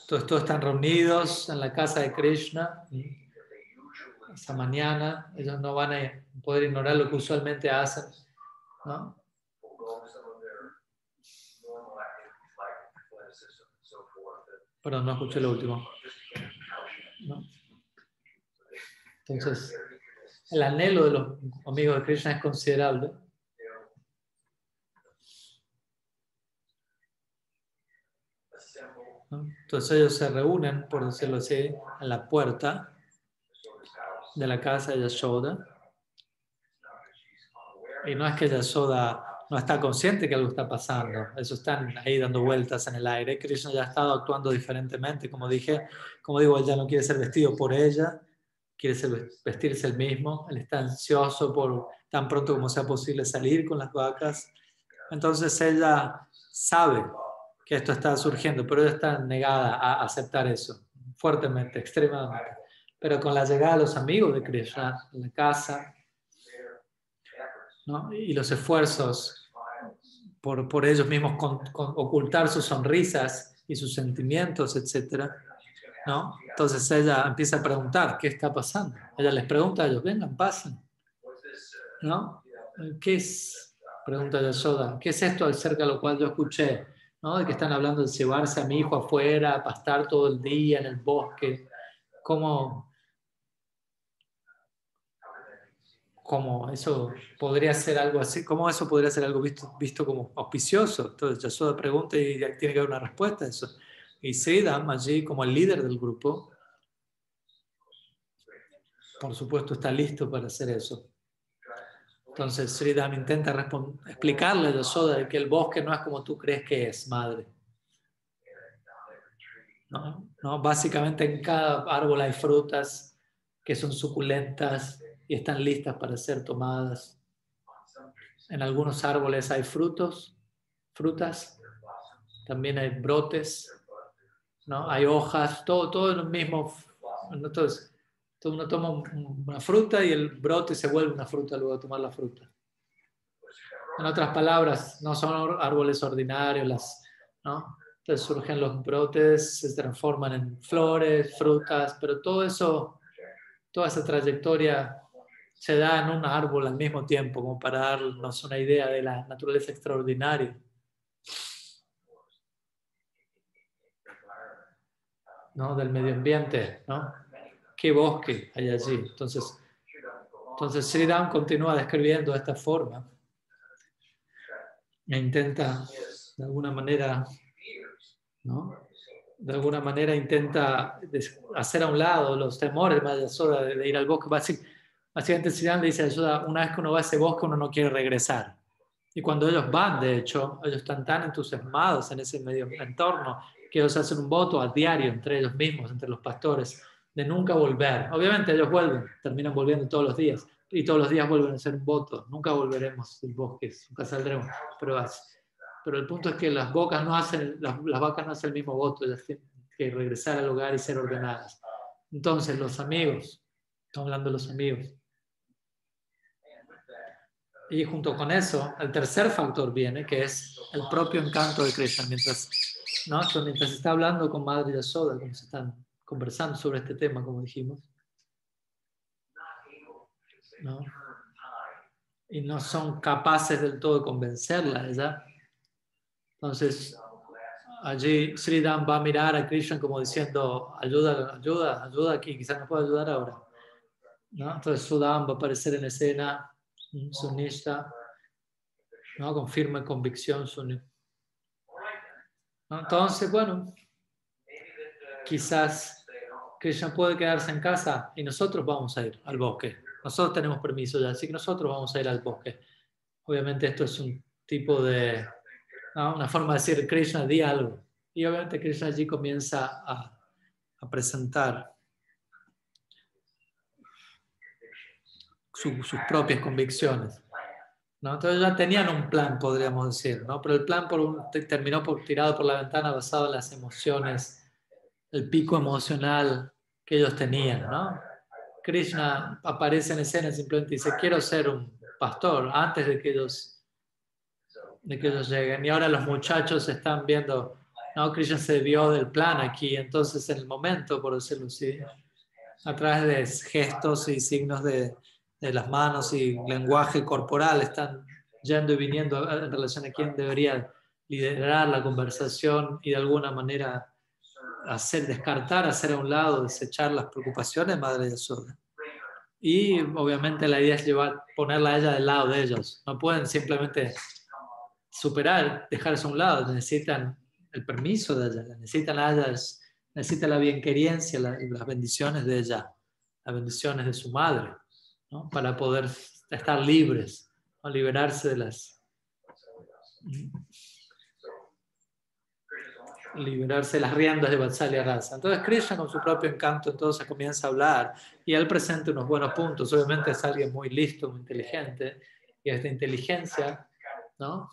Todos, están reunidos en la casa de Krishna esa mañana. Ellos no van a poder ignorar lo que usualmente hacen. ¿no? Perdón, no escuché lo último. Entonces, el anhelo de los amigos de Krishna es considerable. Entonces ellos se reúnen, por decirlo así, en la puerta de la casa de Yashoda. Y no es que Yashoda no está consciente que algo está pasando, eso están ahí dando vueltas en el aire. Krishna ya ha estado actuando diferentemente, como dije, como digo, él ya no quiere ser vestido por ella, quiere ser, vestirse el mismo, él está ansioso por tan pronto como sea posible salir con las vacas. Entonces ella sabe que esto está surgiendo, pero ella está negada a aceptar eso, fuertemente, extremadamente. Pero con la llegada de los amigos de Krishna en la casa ¿no? y los esfuerzos por, por ellos mismos con, ocultar sus sonrisas y sus sentimientos, etc., ¿no? Entonces ella empieza a preguntar, ¿qué está pasando? Ella les pregunta a ellos, vengan, pasen. ¿No? ¿Qué es? Pregunta Yashoda, ¿qué es esto acerca de lo cual yo escuché? ¿no? de que están hablando de llevarse a mi hijo afuera, a pastar todo el día en el bosque, cómo, cómo eso podría ser algo así, cómo eso podría ser algo visto, visto como auspicioso. Entonces Yasoda pregunta y tiene que haber una respuesta a eso. Y Sridham allí como el líder del grupo, por supuesto está listo para hacer eso. Entonces Sridham intenta explicarle a Yasoda de que el bosque no es como tú crees que es, madre. ¿No? ¿No? Básicamente en cada árbol hay frutas que son suculentas y están listas para ser tomadas. En algunos árboles hay frutos, frutas, también hay brotes, ¿no? hay hojas, todo, todo lo mismo. Entonces, uno toma una fruta y el brote se vuelve una fruta luego de tomar la fruta. En otras palabras, no son árboles ordinarios, ¿no? Entonces surgen los brotes, se transforman en flores, frutas, pero todo eso, toda esa trayectoria se da en un árbol al mismo tiempo, como para darnos una idea de la naturaleza extraordinaria. ¿no? del medio ambiente, ¿no? qué bosque hay allí. Entonces, entonces Sri Ram continúa describiendo de esta forma e intenta de alguna manera, ¿no? de alguna manera intenta hacer a un lado los temores de, de ir al bosque. Básicamente Sri Ram le dice a una vez que uno va a ese bosque uno no quiere regresar. Y cuando ellos van, de hecho, ellos están tan entusiasmados en ese medio entorno que ellos hacen un voto a diario entre ellos mismos, entre los pastores, de nunca volver. Obviamente ellos vuelven, terminan volviendo todos los días y todos los días vuelven a hacer un voto. Nunca volveremos del bosque, nunca saldremos. Pero, pero el punto es que las, no hacen, las, vacas no hacen el mismo voto, ellas tienen que regresar al hogar y ser ordenadas. Entonces los amigos, estamos hablando de los amigos. Y junto con eso, el tercer factor viene, que es el propio encanto de Krishna. Mientras, ¿no? mientras está hablando con Madre Yasoda, como se están conversando sobre este tema, como dijimos. ¿no? Y no son capaces del todo de convencerla. Entonces, allí Sridham va a mirar a Krishna como diciendo, ayuda, ayuda, ayuda aquí, quizás no pueda ayudar ahora. ¿no? Entonces Sudam va a aparecer en escena, sunista, ¿no? con firme convicción Entonces, bueno, quizás Krishna puede quedarse en casa y nosotros vamos a ir al bosque. Nosotros tenemos permiso ya, así que nosotros vamos a ir al bosque. Obviamente esto es un tipo de, una forma de decir, Krishna, di algo. Y obviamente Krishna allí comienza a, presentar sus propias convicciones. ¿no? Entonces ya tenían un plan, podríamos decir, ¿no? pero el plan por terminó por, tirado por la ventana basado en las emociones el pico emocional que ellos tenían, ¿no? Krishna aparece en escena simplemente dice, quiero ser un pastor antes de que ellos, de que ellos lleguen. Y ahora los muchachos están viendo, ¿no? Krishna se vio del plan aquí, entonces en el momento, por decirlo así, a través de gestos y signos de, de las manos y lenguaje corporal, están yendo y viniendo en relación a quién debería liderar la conversación y de alguna manera hacer, descartar, hacer a un lado, desechar las preocupaciones Madre Yasoda. Y obviamente la idea es llevar, ponerla a ella del lado de ellos. No pueden simplemente superar, dejarse a un lado, necesitan el permiso de ella, necesitan a ella, necesitan la bienquerencia, las bendiciones de ella, las bendiciones de su madre, ¿no? para poder estar libres, ¿no? liberarse de las liberarse las riendas de Vatsalya Rasa. Entonces Krishna con su propio encanto entonces comienza a hablar y él presenta unos buenos puntos. Obviamente es alguien muy listo, muy inteligente y esta inteligencia, ¿no?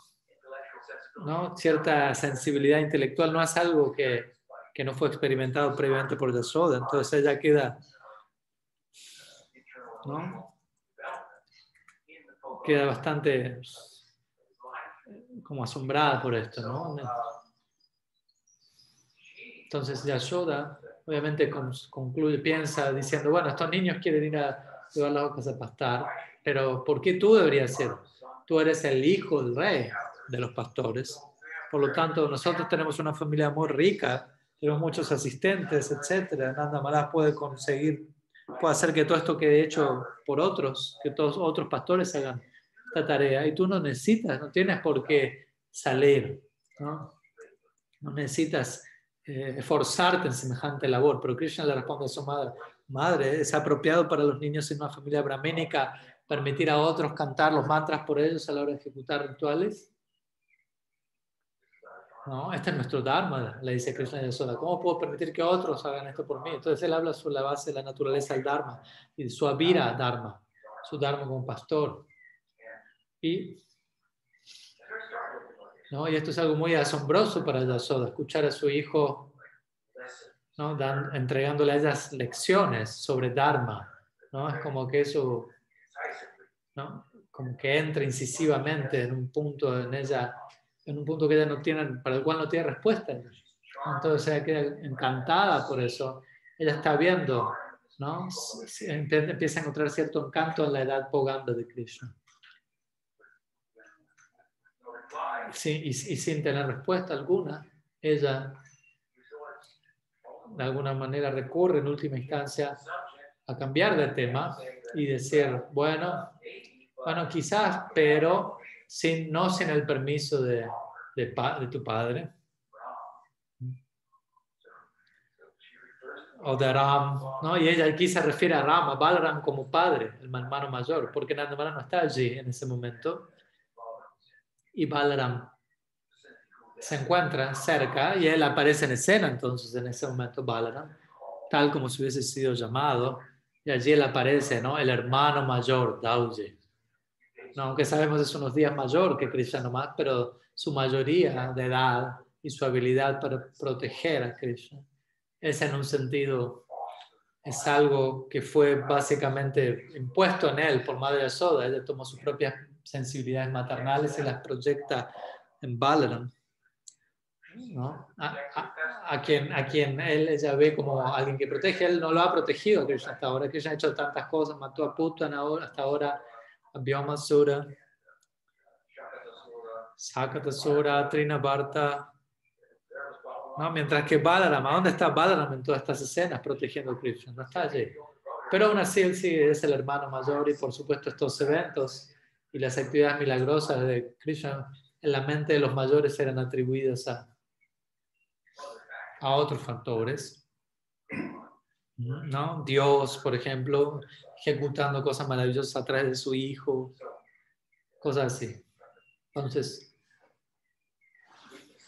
¿no? Cierta sensibilidad intelectual no es algo que, que no fue experimentado previamente por Yasoda. Entonces ella queda, ¿no? Queda bastante como asombrada por esto, ¿no? Entonces Yashoda obviamente concluye, piensa diciendo, bueno, estos niños quieren ir a llevar las vacas a pastar, pero ¿por qué tú deberías ser? Tú eres el hijo del rey de los pastores. Por lo tanto, nosotros tenemos una familia muy rica, tenemos muchos asistentes, etcétera. Nanda Maharaj puede conseguir, puede hacer que todo esto quede hecho por otros, que todos otros pastores hagan esta tarea. Y tú no necesitas, no tienes por qué salir, ¿no? No necesitas eh, esforzarte en semejante labor. Pero Krishna le responde a su madre, madre, es apropiado para los niños en una familia brahménica permitir a otros cantar los mantras por ellos a la hora de ejecutar rituales. No, este es nuestro Dharma, le dice Krishna Yasoda. ¿Cómo puedo permitir que otros hagan esto por mí? Entonces él habla sobre la base de la naturaleza del Dharma y su avira Dharma, su Dharma como pastor. Y, ¿no? y esto es algo muy asombroso para Yasoda, escuchar a su hijo ¿no? Dan, entregándole a ellas lecciones sobre Dharma. ¿no? Es como que eso, ¿no? como que entra incisivamente en un punto en ella en un punto que ella no tiene, para el cual no tiene respuesta. Entonces ella queda encantada por eso. Ella está viendo, ¿no? Empieza a encontrar cierto encanto en la edad poganda de Krishna. Sí, y, y, sin tener respuesta alguna, ella de alguna manera recurre en última instancia a cambiar de tema y decir, bueno, bueno, quizás, pero sin, no sin el permiso de, de, tu padre. O de Ram, ¿no? Y ella aquí se refiere a Ram, a Balaram como padre, el hermano mayor, porque Nandamara no está allí en ese momento. Y Balaram se encuentra cerca y él aparece en escena entonces en ese momento Balaram, tal como si hubiese sido llamado. Y allí él aparece, ¿no? El hermano mayor, Dauji aunque sabemos es unos días mayor que Krishna nomás, pero su mayoría de edad y su habilidad para proteger a Krishna es en un sentido, es algo que fue básicamente impuesto en él por Madre Soda. Ella tomó sus propias sensibilidades maternales y las proyecta en Balaram. ¿no? A, quien, a quien él ella ve como alguien que protege, él no lo ha protegido a Krishna hasta ahora. Krishna ha hecho tantas cosas, mató a Putana hasta ahora Abhyamasura, Sakatasura, Trinabarta. ¿no? Mientras que Balaram, ¿dónde está Balaram en todas estas escenas protegiendo a Krishna? No está allí. Pero aún así él sí es el hermano mayor y por supuesto estos eventos y las actividades milagrosas de Krishna en la mente de los mayores eran atribuidas a, a otros factores. ¿no? Dios, por ejemplo, ejecutando cosas maravillosas a través de su hijo, cosas así. Entonces,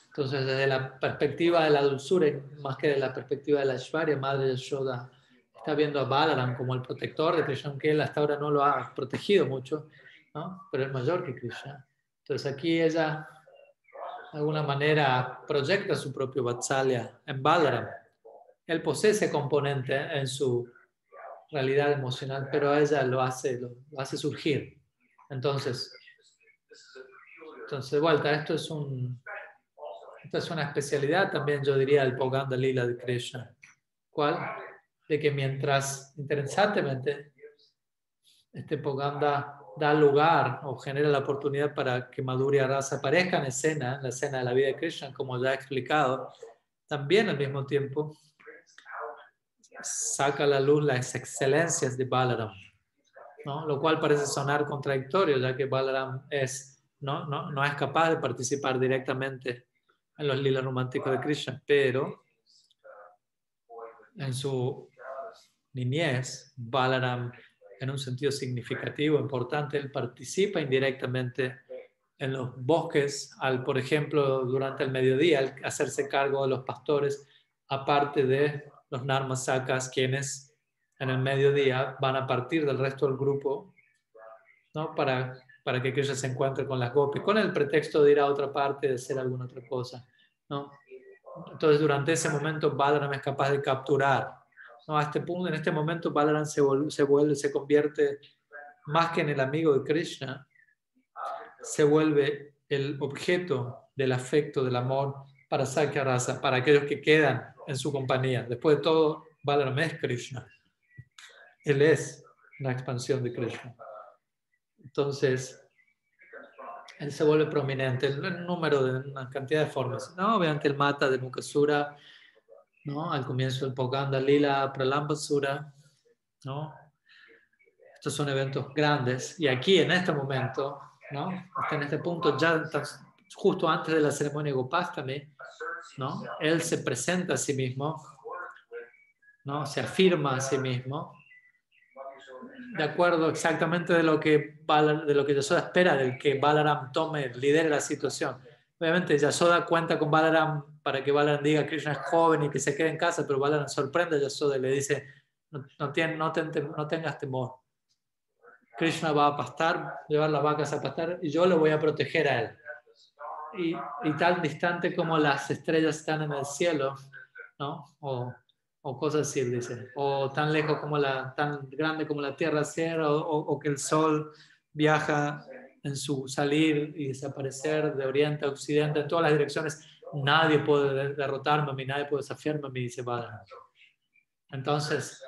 entonces desde la perspectiva de la dulzura, más que de la perspectiva de la Shvarya, Madre Yashoda, está viendo a Balaram como el protector de Krishna, aunque él hasta ahora no lo ha protegido mucho, ¿no? pero es mayor que Krishna. Entonces aquí ella, de alguna manera, proyecta su propio Vatsalya en Balaram él posee ese componente en su realidad emocional, pero ella lo hace, lo, hace surgir. Entonces, entonces, de vuelta, esto es, un, esto es una especialidad también, yo diría, del Poganda Lila de Krishna. ¿Cuál? De que mientras interesantemente este Poganda da lugar o genera la oportunidad para que Madhurya Rasa aparezca en escena, en la escena de la vida de Krishna, como ya he explicado, también al mismo tiempo saca a la luz las excelencias de Balaram, ¿no? lo cual parece sonar contradictorio, ya que Balaram es, no, no, no es capaz de participar directamente en los lilas románticos de Krishna, pero en su niñez, Balaram, en un sentido significativo, importante, él participa indirectamente en los bosques, al, por ejemplo, durante el mediodía, al hacerse cargo de los pastores, aparte de los narmasakas, quienes en el mediodía van a partir del resto del grupo ¿no? para, para que Krishna se encuentre con las gopis, con el pretexto de ir a otra parte, de hacer alguna otra cosa. ¿no? Entonces, durante ese momento, Balaram es capaz de capturar. ¿no? A este punto, en este momento, Balaram se, se vuelve, se convierte más que en el amigo de Krishna, se vuelve el objeto del afecto, del amor para Sakya Rasa, para aquellos que quedan en su compañía. Después de todo, Balaram es Krishna. Él es la expansión de Krishna. Entonces, él se vuelve prominente en un número de una cantidad de formas. ¿no? Obviamente el mata de Mukasura, ¿no? al comienzo del Poganda Lila Pralambasura, ¿no? Estos son eventos grandes y aquí en este momento, ¿no? en este punto, ya justo antes de la ceremonia Gopastami, ¿no? Él se presenta a sí mismo, ¿no? Se afirma a sí mismo, de acuerdo exactamente de lo que, de lo que Yasoda espera, del que Balaram tome, lidere la situación. Obviamente Yasoda cuenta con Balaram para que Balaram diga Krishna es joven y que se quede en casa, pero Balaram sorprende a Yasoda y le dice, no, no, no tengas temor. Krishna va a pastar, llevar las vacas a pastar y yo lo voy a proteger a él. Y, y tan distante como las estrellas están en el cielo, ¿no? O, o cosas así, dice, o tan lejos como la, tan grande como la Tierra cierra, o, o, que el Sol viaja en su salir y desaparecer de oriente a occidente, en todas las direcciones, nadie puede derrotarme a mí, nadie puede desafiarme a mí, dice Balaram. Entonces,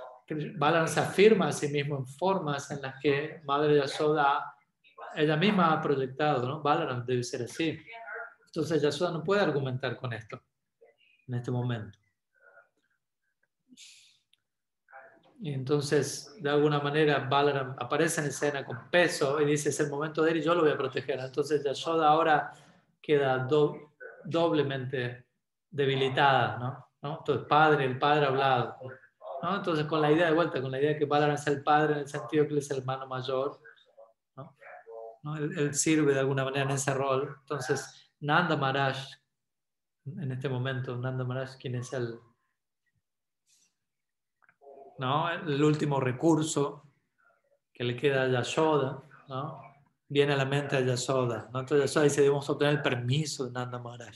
Balaram se afirma a sí mismo en formas en las que Madre Yasoda ella misma ha proyectado, ¿no? Balaram debe ser así. Entonces Yasoda no puede argumentar con esto en este momento. Y entonces, de alguna manera, Balaram aparece en escena con peso y dice, es el momento de ir y yo lo voy a proteger. Entonces Yashoda ahora queda doblemente debilitada, ¿no? ¿no? Entonces, padre, el padre hablado. ¿no? Entonces, con la idea de vuelta, con la idea de que Balaram es el padre en el sentido que él es el hermano mayor, ¿no? ¿no? Él, sirve de alguna manera en ese rol. Entonces, Nanda Maharaj, en este momento, Nanda Maharaj, quien es el, ¿no? el último recurso que le queda a Yashoda, ¿no? viene a la mente a Yashoda. ¿no? Entonces Yashoda dice, debemos obtener el permiso de Nanda Maharaj.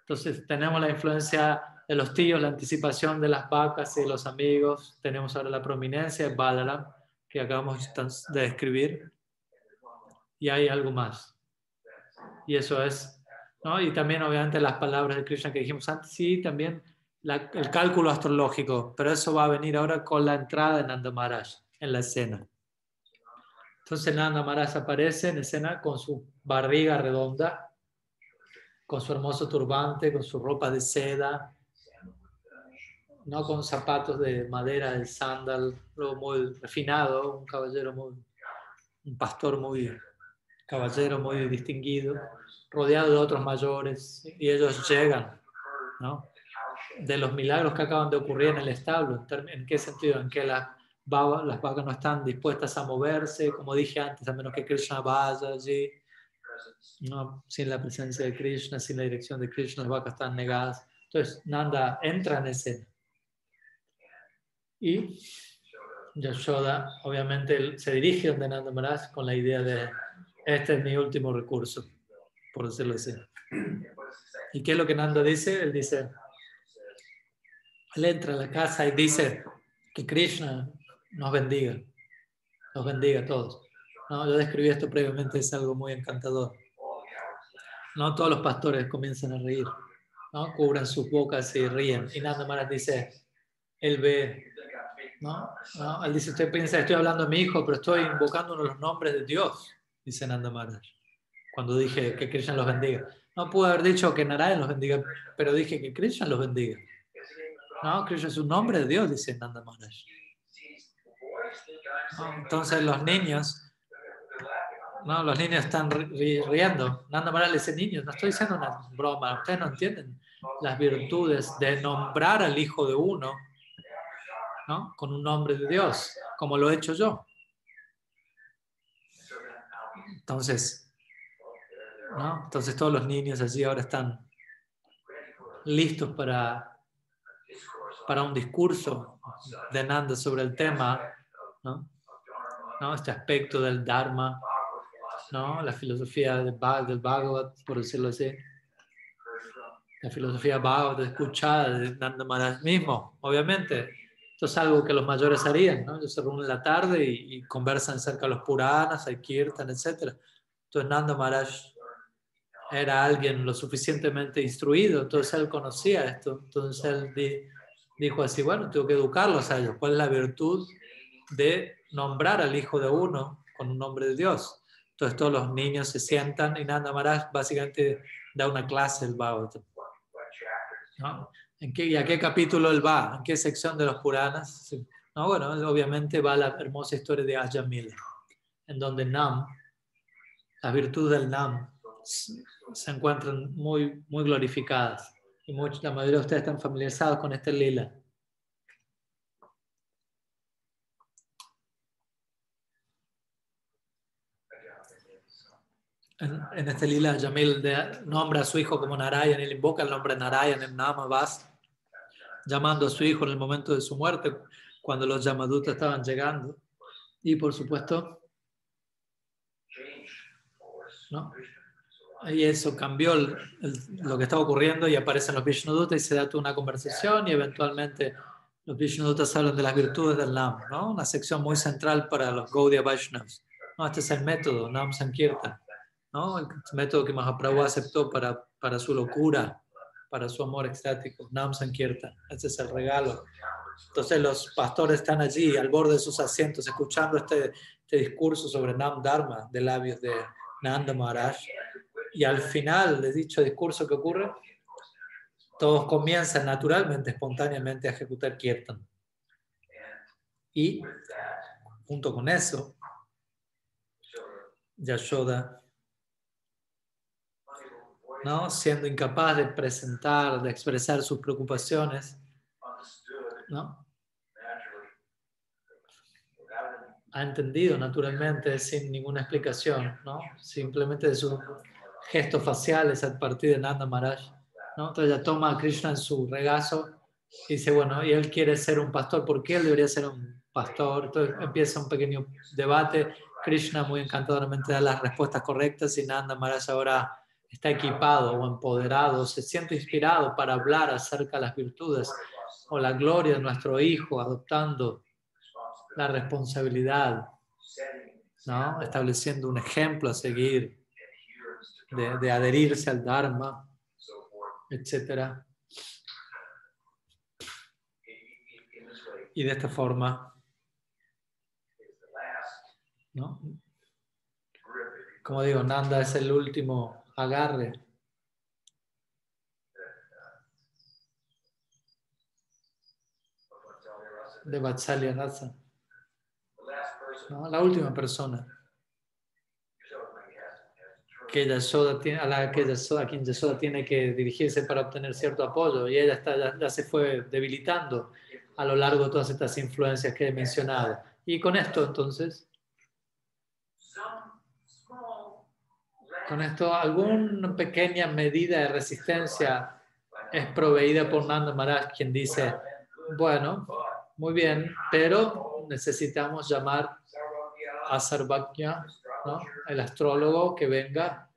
Entonces tenemos la influencia de los tíos, la anticipación de las vacas y los amigos. Tenemos ahora la prominencia de Balaram, que acabamos de describir. Y hay algo más. Y eso es, ¿no? Y también obviamente las palabras de Krishna que dijimos antes, sí, también el cálculo astrológico, pero eso va a venir ahora con la entrada de Nanda Maharaj en la escena. Entonces Nanda Maharaj aparece en escena con su barriga redonda, con su hermoso turbante, con su ropa de seda, no con zapatos de madera, de sandal, muy refinado, un caballero muy, un pastor muy, caballero muy distinguido, rodeado de otros mayores, y ellos llegan, ¿no? de los milagros que acaban de ocurrir en el establo. ¿En qué sentido? En que las, las vacas no están dispuestas a moverse, como dije antes, a menos que Krishna vaya allí. No, sin la presencia de Krishna, sin la dirección de Krishna, las vacas están negadas. Entonces, Nanda entra en escena. Y Yashoda, obviamente, se dirige donde Nanda Maharaj con la idea de: este es mi último recurso, por decirlo así. ¿Y qué es lo que Nanda dice? Él dice: él entra a la casa y dice que Krishna nos bendiga, nos bendiga a todos. ¿No? Yo describí esto previamente, es algo muy encantador. ¿No? Todos los pastores comienzan a reír, ¿no? cubren sus bocas y ríen. Y Nanda Maharaj dice, él ve, ¿no? ¿no? Él dice, usted piensa, estoy hablando a mi hijo, pero estoy invocando uno de los nombres de Dios, dice Nanda Maharaj, cuando dije que Krishna los bendiga. No pude haber dicho que Narayan los bendiga, pero dije que Krishna los bendiga. No, Krishna es un nombre de Dios, dice Nanda Maharaj. entonces los niños, no, los niños están riendo. Nanda Maharaj dice, niños, no estoy diciendo una broma, ustedes no entienden las virtudes de nombrar al hijo de uno ¿no? con un nombre de Dios, como lo he hecho yo. Entonces, ¿no? entonces todos los niños allí ahora están listos para para un discurso de Nanda sobre el tema, ¿no? ¿no? este aspecto del Dharma, ¿no? la filosofía del, Bhagavad, por decirlo así, la filosofía Bhagavad escuchada de Nanda Maharaj mismo, obviamente. Esto es algo que los mayores harían, ¿no? Ellos se reúnen en la tarde y, conversan acerca de los Puranas, hay Kirtan, etc. Entonces Nanda Maharaj era alguien lo suficientemente instruido, entonces él conocía esto, entonces él dijo así, bueno, tengo que educarlos a ellos. ¿Cuál es la virtud de nombrar al hijo de uno con un nombre de Dios? Entonces todos los niños se sientan y Nanda Maharaj básicamente da una clase del Bhagavatam. ¿En qué, ¿Y a qué capítulo él va? ¿En qué sección de los Puranas? No, bueno, obviamente va la hermosa historia de Ajamil, en donde Nam, las virtudes del Nam, se encuentran muy, muy glorificadas. Y la mayoría de ustedes están familiarizados con este lila. En, este lila, Yamil nombra a su hijo como Narayan, él invoca el nombre Narayan en Namavas, llamando a su hijo en el momento de su muerte, cuando los Yamadutas estaban llegando. Y por supuesto, ¿no? y eso cambió lo que estaba ocurriendo y aparecen los Vishnudutas y se da toda una conversación y eventualmente los Vishnudutas hablan de las virtudes del Nam, ¿no? una sección muy central para los Gaudiya Vaishnavas. ¿no? Este es el método, Nam Sankirtan, ¿no? el método que Mahaprabhu aceptó para, para su locura, para su amor extático, Nam Sankirtan. Ese es el regalo. Entonces los pastores están allí al borde de sus asientos escuchando este, este discurso sobre Nam Dharma de labios de Nanda Maharaj y al final de dicho discurso que ocurre, todos comienzan naturalmente, espontáneamente a ejecutar kirtan. Y junto con eso, Yashoda, ¿no? siendo incapaz de presentar, de expresar sus preocupaciones, ¿no? ha entendido naturalmente sin ninguna explicación, ¿no? simplemente de su gestos faciales a partir de Nanda Maharaj. ¿no? Entonces ella toma a Krishna en su regazo y dice, bueno, y él quiere ser un pastor, ¿por qué él debería ser un pastor? Entonces empieza un pequeño debate. Krishna muy encantadoramente da las respuestas correctas y Nanda Maharaj ahora está equipado o empoderado, se siente inspirado para hablar acerca de las virtudes o la gloria de nuestro hijo, adoptando la responsabilidad, ¿no? estableciendo un ejemplo a seguir de, adherirse al Dharma, etc. Y de esta forma, ¿no? Como digo, Nanda es el último agarre. de Vatsalya Rasa. ¿no? La última persona que Yashoda tiene, a la que Yashoda, quien Yashoda tiene que dirigirse para obtener cierto apoyo y ella está, ya, se fue debilitando a lo largo de todas estas influencias que he mencionado. Y con esto entonces, con esto alguna pequeña medida de resistencia es proveída por Nanda Maharaj, quien dice, bueno, muy bien, pero necesitamos llamar a Sarvakya el astrólogo que venga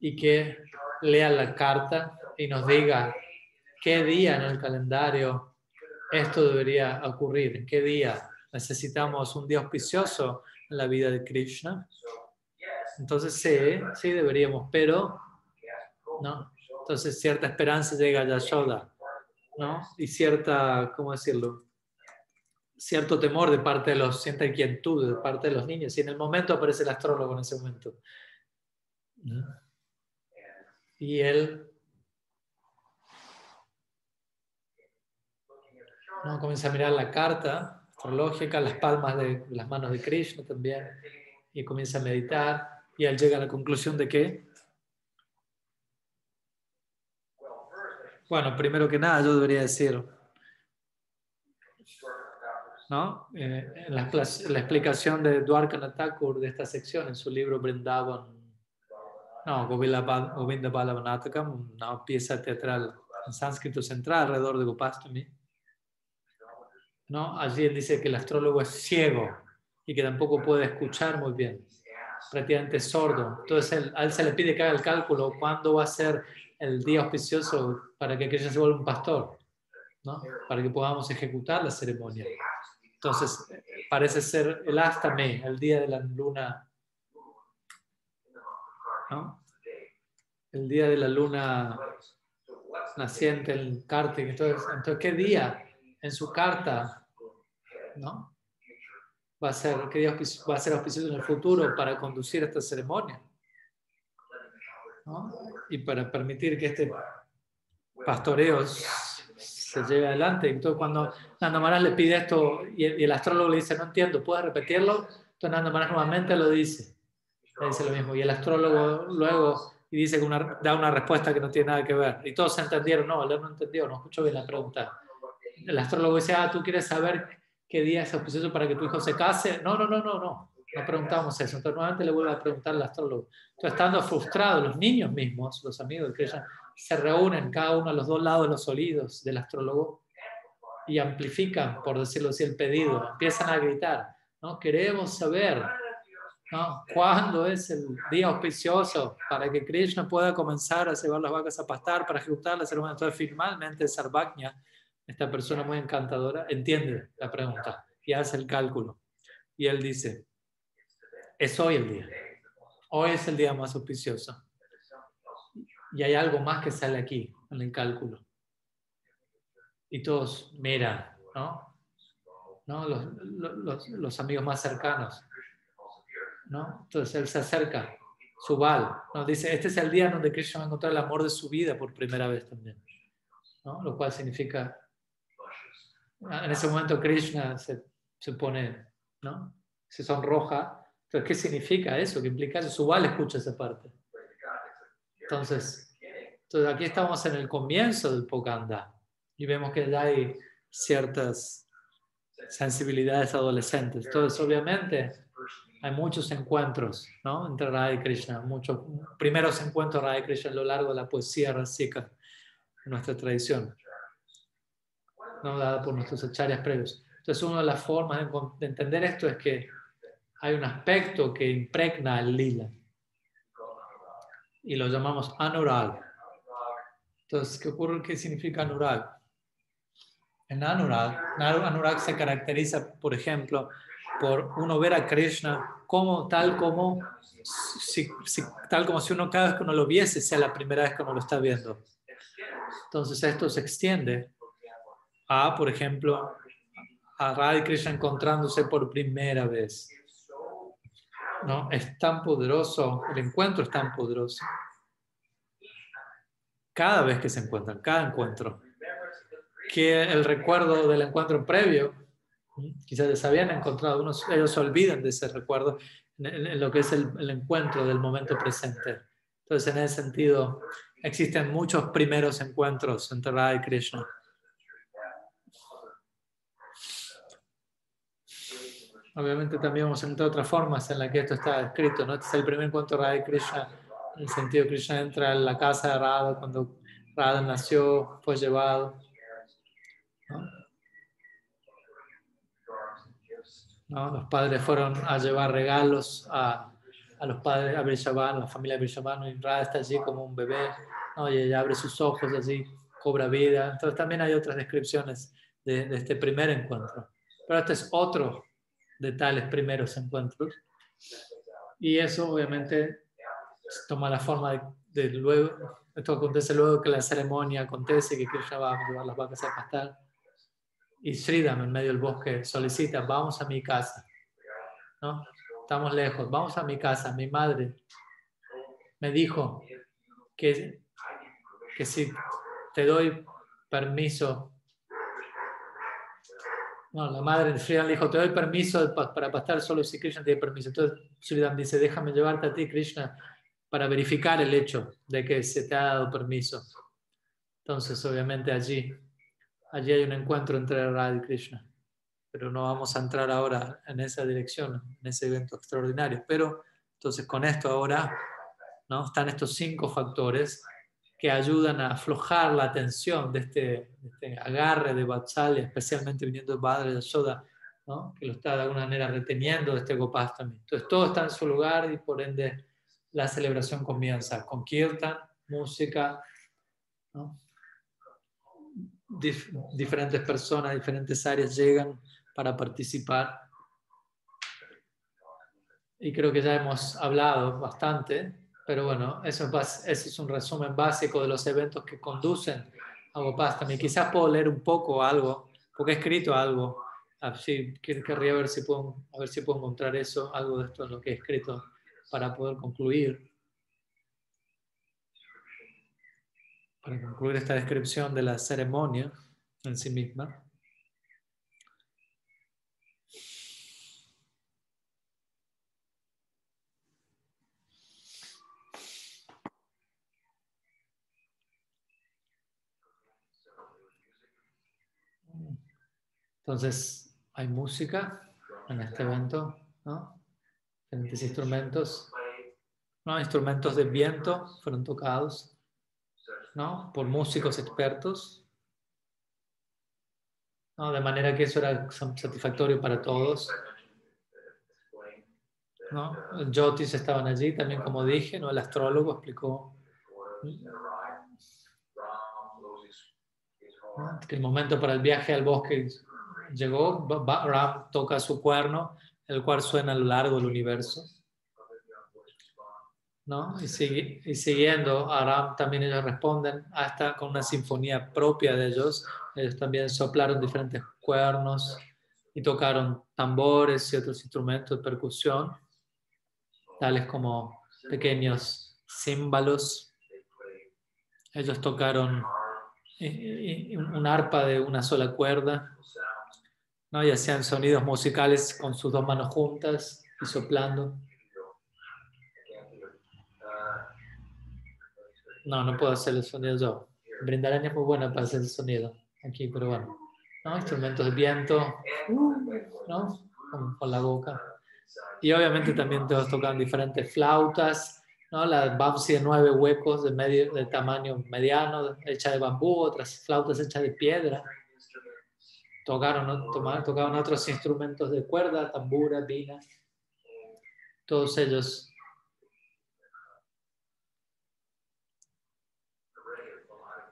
y que lea la carta y nos diga qué día en el calendario esto debería ocurrir, en qué día necesitamos un día auspicioso en la vida de Krishna. Entonces sí, sí deberíamos, pero no. Entonces cierta esperanza llega a Yashoda, ¿no? Y cierta, ¿cómo decirlo? cierto temor de parte de los, cierta inquietud de parte de los niños. Y en el momento aparece el astrólogo en ese momento. Y él ¿no? comienza a mirar la carta astrológica, las palmas de las manos de Krishna también, y comienza a meditar. Y él llega a la conclusión de que, bueno, primero que nada yo debería decir, ¿no? Eh, la, la, explicación de Dwarkanath Thakur de esta sección en su libro Brindavan, no, Govinda Balavanatakam, una pieza teatral en sánscrito central alrededor de Gopastami. ¿no? Allí él dice que el astrólogo es ciego y que tampoco puede escuchar muy bien, prácticamente sordo. Entonces a él se le pide que haga el cálculo cuándo va a ser el día auspicioso para que aquella se vuelva un pastor, ¿no? para que podamos ejecutar la ceremonia. Entonces, parece ser el Astame, el día de la luna. ¿no? El día de la luna naciente, el Kartik. Entonces, entonces, ¿qué día en su carta ¿no? Va a ser, qué día va a ser auspicioso en el futuro para conducir esta ceremonia? ¿no? Y para permitir que este pastoreo se lleve adelante. Entonces cuando Nanda Maharaj le pide esto y el, y el astrólogo le dice, no entiendo, ¿puedes repetirlo? Entonces Nanda Maharaj nuevamente lo dice, le dice lo mismo. Y el astrólogo luego y dice que una, da una respuesta que no tiene nada que ver. Y todos se entendieron, no, él no entendió, no escuchó bien la pregunta. El astrólogo dice, ah, ¿tú quieres saber qué día es auspicioso para que tu hijo se case? No, no, no, no, no. No preguntamos eso. Entonces nuevamente le vuelve a preguntar al astrólogo. Entonces estando frustrados, los niños mismos, los amigos de Krishna, se reúnen cada uno a los dos lados de los oídos del astrólogo y amplifican, por decirlo así, el pedido. Empiezan a gritar, ¿no? Queremos saber ¿no? ¿Cuándo es el día auspicioso para que Krishna pueda comenzar a llevar las vacas a pastar, para ejecutar la ceremonia? Entonces, finalmente, Sarvajña, esta persona muy encantadora, entiende la pregunta y hace el cálculo. Y él dice, es hoy el día. Hoy es el día más auspicioso. Y hay algo más que sale aquí en el cálculo. Y todos miran, ¿no? ¿No? Los, los, los amigos más cercanos ¿no? Entonces él se acerca, Subal, ¿no? dice, este es el día donde Krishna va a encontrar el amor de su vida por primera vez también, ¿no? Lo cual significa, en ese momento Krishna se, se pone, ¿no? Se sonroja. Entonces, ¿qué significa eso? ¿Qué implica eso? Subal escucha esa parte. Entonces, entonces, aquí estamos en el comienzo del Pokanda y vemos que ya hay ciertas sensibilidades adolescentes. Entonces, obviamente, hay muchos encuentros ¿no? entre Radha y Krishna, muchos primeros encuentros de Radha y Krishna a lo largo de la poesía rasika en nuestra tradición, ¿no? dada por nuestros acharyas previos. Entonces, una de las formas de, entender esto es que hay un aspecto que impregna el lila y lo llamamos anurag. Entonces, ¿qué ocurre? ¿Qué significa anurag? En anurag, anurag se caracteriza, por ejemplo, por uno ver a Krishna como tal como si, tal como si uno cada vez que uno lo viese sea la primera vez que uno lo está viendo. Entonces esto se extiende a, por ejemplo, a Radha Krishna encontrándose por primera vez. ¿No? Es tan poderoso, el encuentro es tan poderoso. Cada vez que se encuentran, cada encuentro, que el recuerdo del encuentro previo Quizás les habían encontrado, unos, ellos se olvidan de ese recuerdo en, lo que es el, encuentro del momento presente. Entonces, en ese sentido, existen muchos primeros encuentros entre Radha y Krishna. Obviamente también vamos a encontrar otras formas en las que esto está escrito. ¿no? Este es el primer encuentro de Radha Krishna. En el sentido, Krishna entra en la casa de Radha cuando Radha nació, fue llevado. Los padres fueron a llevar regalos a, a los padres, a Brishavan, la familia Brishavan, y Radha está allí como un bebé, ¿no? y ella abre sus ojos así, cobra vida. Entonces también hay otras descripciones de, de este primer encuentro. Pero este es otro de tales primeros encuentros. Y eso obviamente toma la forma de, de, luego, esto acontece luego que la ceremonia acontece, que Krishna va a llevar las vacas a pastar y Sridham en medio del bosque solicita, vamos a mi casa. ¿no? Estamos lejos, vamos a mi casa. Mi madre me dijo que, que si te doy permiso, la madre de Sridham dijo, te doy permiso para pastar solo si Krishna te da permiso. Entonces Sridham dice, déjame llevarte a ti, Krishna, para verificar el hecho de que se te ha dado permiso. Entonces, obviamente allí allí hay un encuentro entre Radha y Krishna. Pero no vamos a entrar ahora en esa dirección, en ese evento extraordinario. Pero entonces con esto ahora ¿no? están estos cinco factores que ayudan a aflojar la tensión de este, este agarre de Vatsalya, especialmente viniendo de Padre de Soda, ¿no? que lo está de alguna manera reteniendo de este Gopastami. Entonces todo está en su lugar y por ende la celebración comienza con kirtan, música, ¿no? diferentes personas, diferentes áreas llegan para participar. Y creo que ya hemos hablado bastante, pero bueno, eso es, ese es un resumen básico de los eventos que conducen a Gopastami. Quizás puedo leer un poco algo, porque he escrito algo. Así, querría ver si puedo, a ver si puedo encontrar eso, algo de esto en lo que he escrito para poder concluir. para concluir esta descripción de la ceremonia, en sí misma. Entonces, hay música en este evento, ¿no? Diferentes instrumentos, ¿no? Instrumentos de viento fueron tocados, ¿no? Por músicos expertos, ¿no? De manera que eso era satisfactorio para todos. ¿no? Jyotis estaban allí también, como dije, ¿no? El astrólogo explicó que el momento para el viaje al bosque llegó, Ram toca su cuerno, el cual suena a lo largo del universo. ¿no? Y, y siguiendo a Ram también ellos responden hasta con una sinfonía propia de ellos. Ellos también soplaron diferentes cuernos y tocaron tambores y otros instrumentos de percusión, tales como pequeños címbalos. Ellos tocaron eh, eh, un arpa de una sola cuerda ¿no? y hacían sonidos musicales con sus dos manos juntas y soplando. No, no puedo hacer el sonido yo. Brindarán es muy buena para hacer el sonido aquí, pero bueno. ¿no? Instrumentos de viento, ¿no? Con, la boca. Y obviamente también todos tocan diferentes flautas, ¿no? La Babsi de nueve huecos de, medio, de tamaño mediano, hecha de bambú, otras flautas hechas de piedra tocaron, tocaban otros instrumentos de cuerda, tambura, vina, todos ellos.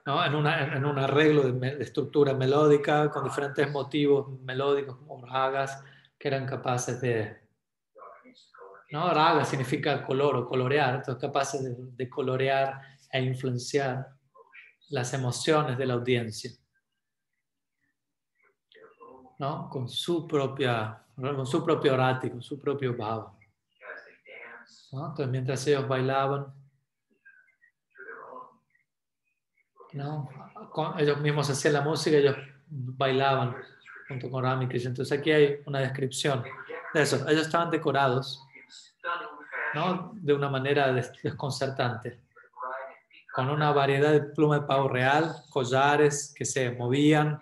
¿no? En, una, en, un arreglo de, estructura melódica con diferentes motivos melódicos como ragas que eran capaces de... ¿no? Raga significa color o colorear, entonces capaces de, de colorear e influenciar las emociones de la audiencia. ¿No? con, su propia, con su propio rati, con su propio bhava. ¿no? Entonces, mientras ellos bailaban, ¿no? ellos mismos hacían la música, ellos bailaban junto con Rami Krishna. Entonces, aquí hay una descripción de eso. Ellos estaban decorados ¿no? de una manera desconcertante, con una variedad de pluma de pavo real, collares que se movían,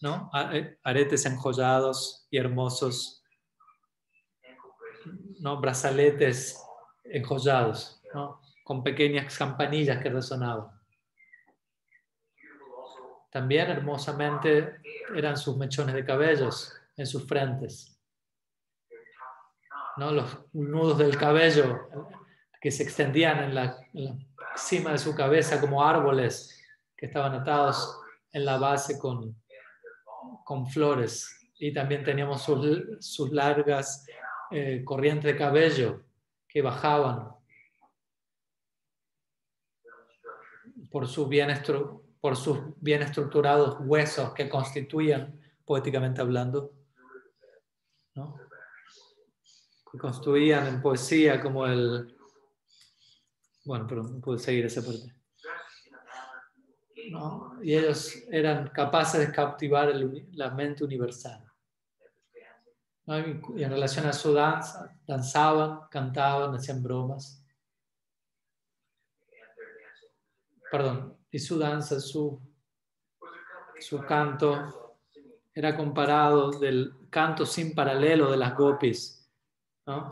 ¿no? Eh, aretes enjollados y hermosos, ¿no? Brazaletes enjollados, ¿no? Con pequeñas campanillas que resonaban. También hermosamente eran sus mechones de cabellos en sus frentes. ¿no? Los nudos del cabello que se extendían en la, en la cima de su cabeza como árboles que estaban atados en la base con, con flores y también teníamos sus, largas eh, corrientes de cabello que bajaban por, su bien por sus bien estructurados huesos que constituían, poéticamente hablando, que construían en poesía como el... Bueno, pero no puedo seguir esa parte. Y ellos eran capaces de captivar la mente universal. Y en relación a su danza, danzaban, cantaban, hacían bromas. Perdón, y su danza, su, su canto era comparado del canto sin paralelo de las gopis,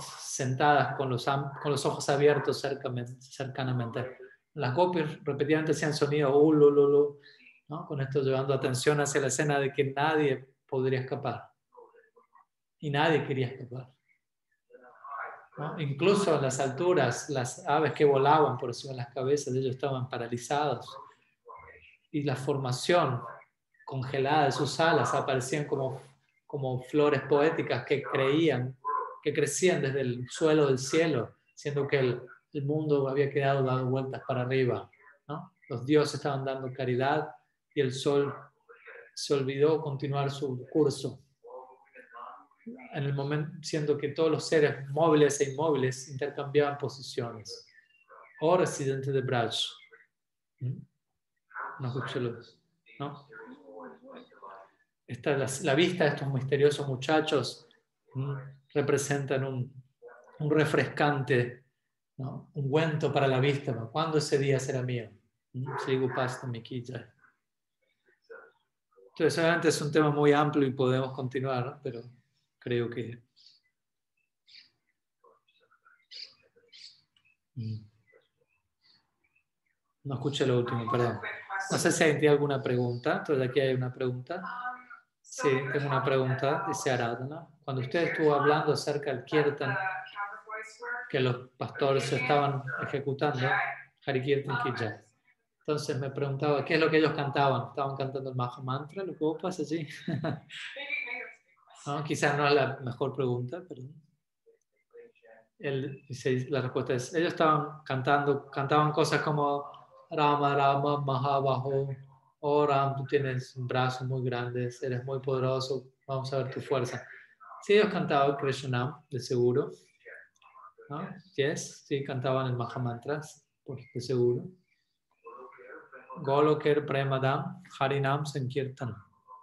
sentadas con los, con los ojos abiertos cercanamente las copias repetidamente hacían sonido, uh, ¿no? con esto llevando atención hacia la escena de que nadie podría escapar. Y nadie quería escapar. Incluso en las alturas, las aves que volaban por encima de las cabezas de ellos estaban paralizados. Y la formación congelada de sus alas aparecían como, como flores poéticas que creían, que crecían desde el suelo del cielo, siendo que el, el mundo había quedado dando vueltas para arriba. ¿no? Los dioses estaban dando caridad y el sol se olvidó continuar su curso. En el momento, siendo que todos los seres móviles e inmóviles intercambiaban posiciones. O residente de Braj. ¿Mm? No escuché ¿no? esta, la, vista de estos misteriosos muchachos representan un, un refrescante, un ungüento para la vista. ¿Cuándo ese día será mío? Quilla. Entonces, obviamente es un tema muy amplio y podemos continuar, pero creo que... Mm. No escuché lo último, perdón. No sé si hay alguna pregunta. Entonces aquí hay una pregunta. Sí, tengo una pregunta, dice Aradna. Cuando usted estuvo hablando acerca del kirtan, que los pastores estaban ejecutando, Harikirtan Kijay. Entonces me preguntaba, ¿qué es lo que ellos cantaban? ¿Estaban cantando el Maha Mantra? ¿Lo que pasa así? ¿No? Quizás no es la mejor pregunta, pero la respuesta es, ellos estaban cantando, cantaban cosas como Rama, Rama, Mahabaho, oh Ram, tú tienes un brazo muy grande, eres muy poderoso, vamos a ver tu fuerza. Sí, ellos cantaban Krishnam, de seguro. ¿No? Yes, sí, cantaban el Mahamantras, de seguro. Goloker Premadam Harinam Sankirtan.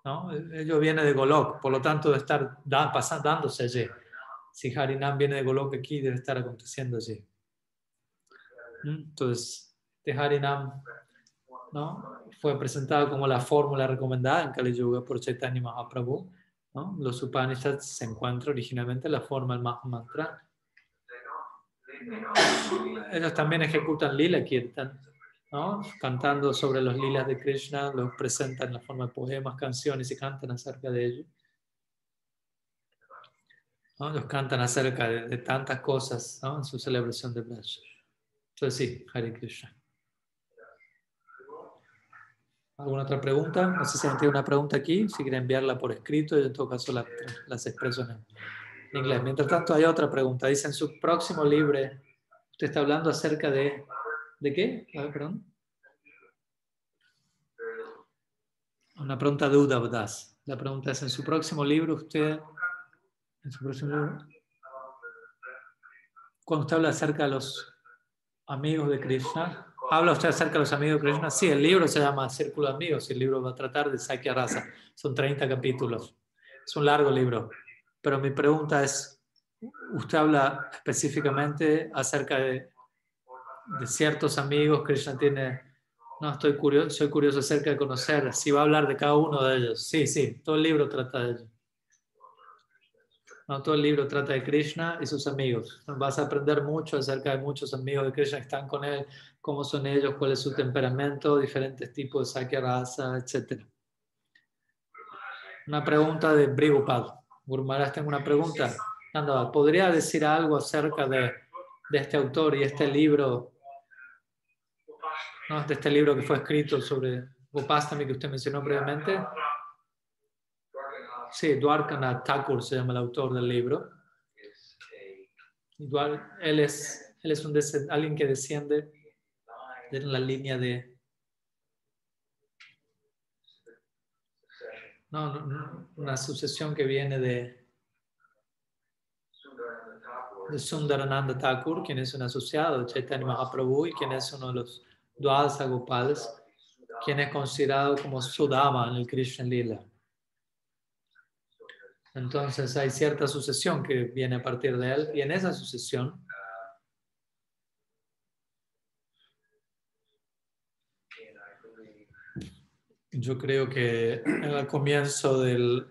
¿no? Ello viene de Golok, por lo tanto de estar pasando, dándose allí. Si Harinam viene de Golok aquí, debe estar aconteciendo allí. Entonces, de Harinam ¿no? fue presentado como la fórmula recomendada en Kali Yuga por Chaitanya Mahaprabhu. ¿no? Los Upanishads se encuentra originalmente la forma del Mahamantra. Ellos también ejecutan Lila Kirtan cantando sobre los lilas de Krishna, los presentan en la forma de poemas, canciones y cantan acerca de ello. Los cantan acerca de, tantas cosas en su celebración de Braj. Entonces sí, Hare Krishna. ¿Alguna otra pregunta? No sé si tiene una pregunta aquí, si quiere enviarla por escrito, yo en todo caso las expreso en inglés. Mientras tanto, hay otra pregunta. Dice en su próximo libro, usted está hablando acerca de ¿De qué? A ver, perdón. Una pregunta de Udavdas. La pregunta es, en su próximo libro, usted, en su próximo libro, cuando usted habla acerca de los amigos de Krishna, ¿habla usted acerca de los amigos de Krishna? Sí, el libro se llama Círculo de Amigos y el libro va a tratar de Sakya Rasa. Son 30 capítulos. Es un largo libro. Pero mi pregunta es, ¿usted habla específicamente acerca de ciertos amigos, Krishna tiene, no, estoy curioso, soy curioso acerca de conocer, si va a hablar de cada uno de ellos. Sí, sí, todo el libro trata de ello. No, todo el libro trata de Krishna y sus amigos. Vas a aprender mucho acerca de muchos amigos de Krishna que están con él, cómo son ellos, cuál es su temperamento, diferentes tipos de Sakya Rasa, etc. Una pregunta de Brigupad. Gurmaras, tengo una pregunta. ¿podría decir algo acerca de, de este autor y este libro de este libro que fue escrito sobre Gopastami que usted mencionó previamente. Sí, Dwarkanath Thakur se llama el autor del libro. Él es, él es un alguien que desciende de la línea de... No, no, una sucesión que viene de, de Sundarananda Thakur, quien es un asociado de Chaitanya Mahaprabhu y quien es uno de los Dwadasa Gopals, quien es considerado como Sudama en el Krishna Lila. Entonces hay cierta sucesión que viene a partir de él y en esa sucesión yo creo que en el comienzo del,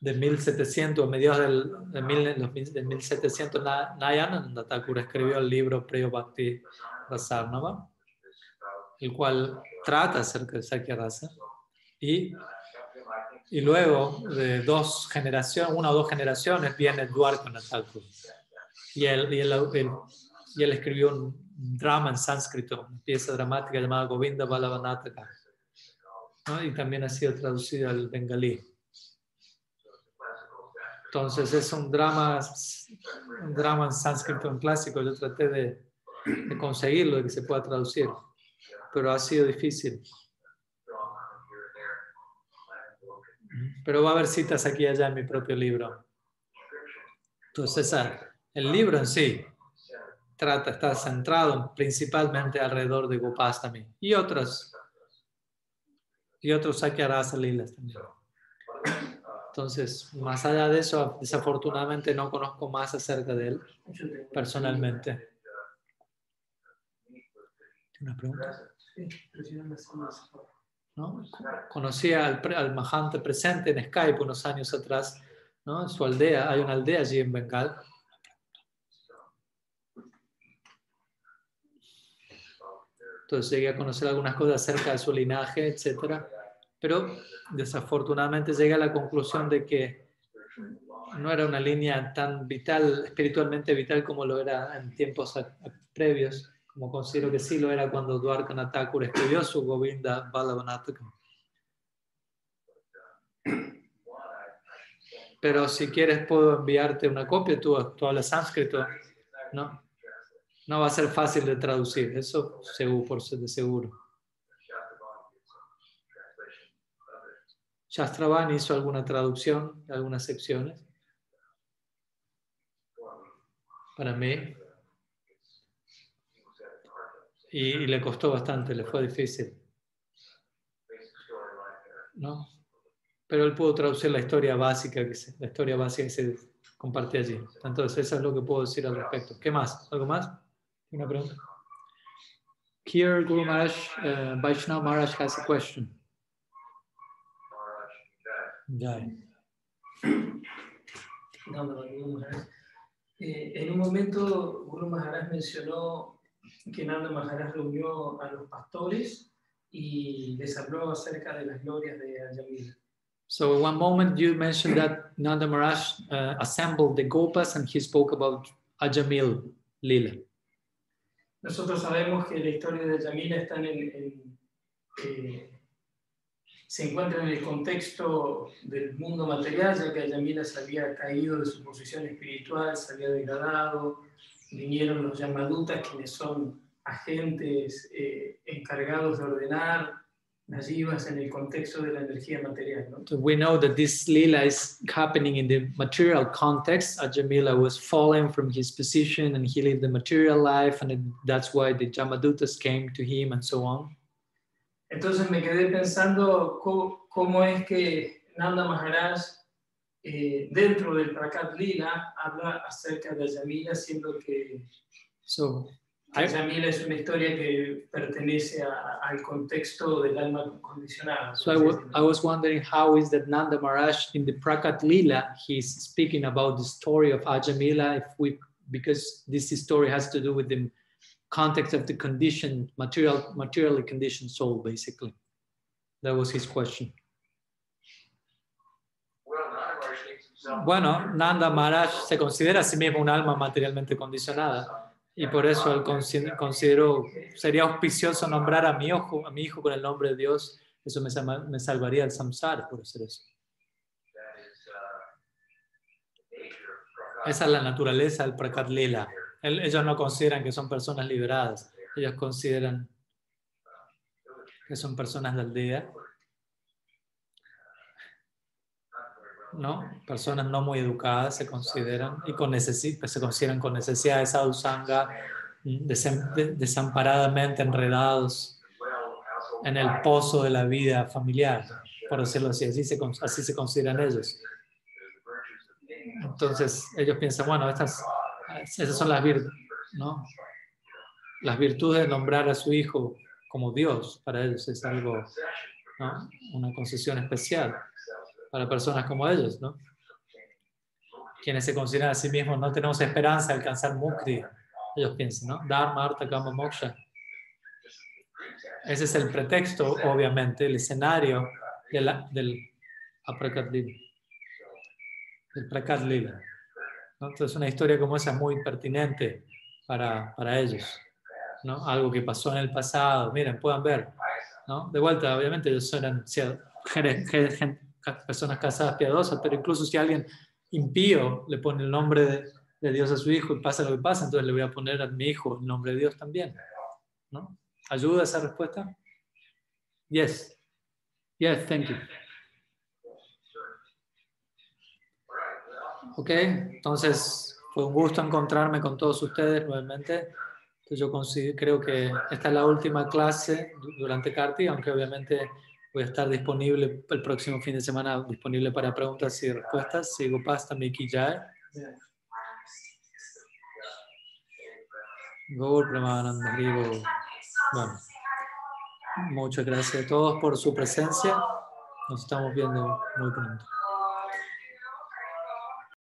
de 1700, mediados del, de, 1700, Nayananda Thakur escribió el libro Preyo Bhakti Rasarnava el cual trata acerca de Sakya Rasa. Y, y luego de dos generaciones, una o dos generaciones, viene Dwarkanath Thakur. Y él, y, él, y él escribió un drama en sánscrito, una pieza dramática llamada Govinda Balavanataka. ¿No? Y también ha sido traducido al bengalí. Entonces es un drama, un drama en sánscrito en clásico. Yo traté de, de conseguirlo, de que se pueda traducir pero ha sido difícil. Pero va a haber citas aquí y allá en mi propio libro. Entonces, el libro en sí trata, está centrado principalmente alrededor de Gopastami y otros y otros Sakyarasa Lilas también. Entonces, más allá de eso, desafortunadamente no conozco más acerca de él personalmente. ¿Una pregunta? ¿no? Conocí al, al Mahante presente en Skype unos años atrás, ¿no? En su aldea, hay una aldea allí en Bengal. Entonces llegué a conocer algunas cosas acerca de su linaje, etcétera. Pero desafortunadamente llegué a la conclusión de que no era una línea tan vital, espiritualmente vital como lo era en tiempos previos, como considero que sí lo era cuando Dwarkanath Thakur escribió su Govinda Balavanataka. Pero si quieres puedo enviarte una copia, tú, tú hablas sánscrito, ¿no? No va a ser fácil de traducir, eso seguro, por de seguro. Shastravan hizo alguna traducción de algunas secciones. Para mí. Y, y le costó bastante, le fue difícil. ¿No? Pero él pudo traducir la historia básica que se, la historia básica que se comparte allí. Entonces, eso es lo que puedo decir al respecto. ¿Qué más? ¿Algo más? ¿Una pregunta? Here, Guru Maharaj, uh, Vaishnav Maharaj has a question. Jai. No, no, Guru Eh, en un momento, Guru Maharaj mencionó que Nanda Maharaj reunió a los pastores y les habló acerca de las glorias de Ayamila. So, one moment you mentioned that Nanda Maharaj uh, assembled the Gopas and he spoke about Ajamil Lila. Nosotros sabemos que la historia de Ayamila está en eh, se encuentra en el contexto del mundo material, ya que Ayamila se había caído de su posición espiritual, se había degradado, vinieron los Yamadutas, quienes son agentes eh, encargados de ordenar las en el contexto de la energía material. ¿no? So we know that this lila is happening in the material context. Ajamila was fallen from his position and he lived the material life, and it- that's why the Jamadutas came to him and so on. Entonces me quedé pensando co- cómo, es que Nanda Maharaj, eh, dentro del Prakat Lila, habla acerca de Ayamila, siendo que So es una historia que pertenece a- al contexto del alma condicionada. so I I was wondering how is that Nanda Maharaj in the Prakat Lila, he's speaking about the story of Ajamila, if we, because this story has to do with the context of the conditioned, material, materially conditioned soul, basically. That was his question. Bueno, Nanda Maharaj se considera a sí mismo un alma materialmente condicionada y por eso él consi- consideró, sería auspicioso nombrar a mi hijo, a mi hijo con el nombre de Dios, eso me, me salvaría del samsara por hacer eso. Esa es la naturaleza del Prakat Lila. Ellos no consideran que son personas liberadas, ellos consideran que son personas de aldea, ¿no? Personas no muy educadas se consideran y con necesi- se consideran con necesidad de sadhusanga, desem- de- desamparadamente enredados en el pozo de la vida familiar, por decirlo así, así se, así se consideran ellos. Entonces ellos piensan, bueno, estas, esas son las virtudes, ¿no? Las virtudes de nombrar a su hijo como Dios, para ellos es algo, ¿no? Una concesión especial para personas como ellos, ¿no? Quienes se consideran a sí mismos, no tenemos esperanza de alcanzar mukti, ellos piensan, ¿no? Dharma, Artha, Kama, Moksha. Ese es el pretexto, obviamente, el escenario de la- del Aprakat del Prakat Lila. ¿no? Entonces, una historia como esa es muy pertinente para, para ellos, ¿no? Algo que pasó en el pasado, miren, puedan ver, ¿no? De vuelta, obviamente, ellos eran personas casadas piadosas, pero incluso si alguien impío le pone el nombre de, Dios a su hijo y pasa lo que pasa, entonces le voy a poner a mi hijo el nombre de Dios también, ¿no? ¿Ayuda esa respuesta? Yes. Yes, thank you. Ok, entonces fue un gusto encontrarme con todos ustedes nuevamente. Yo creo que esta es la última clase du- durante Carti, aunque obviamente Voy a estar disponible el próximo fin de semana, disponible para preguntas y respuestas. Sigo pasta, Miki Jai. Bueno, muchas gracias a todos por su presencia. Nos estamos viendo muy pronto.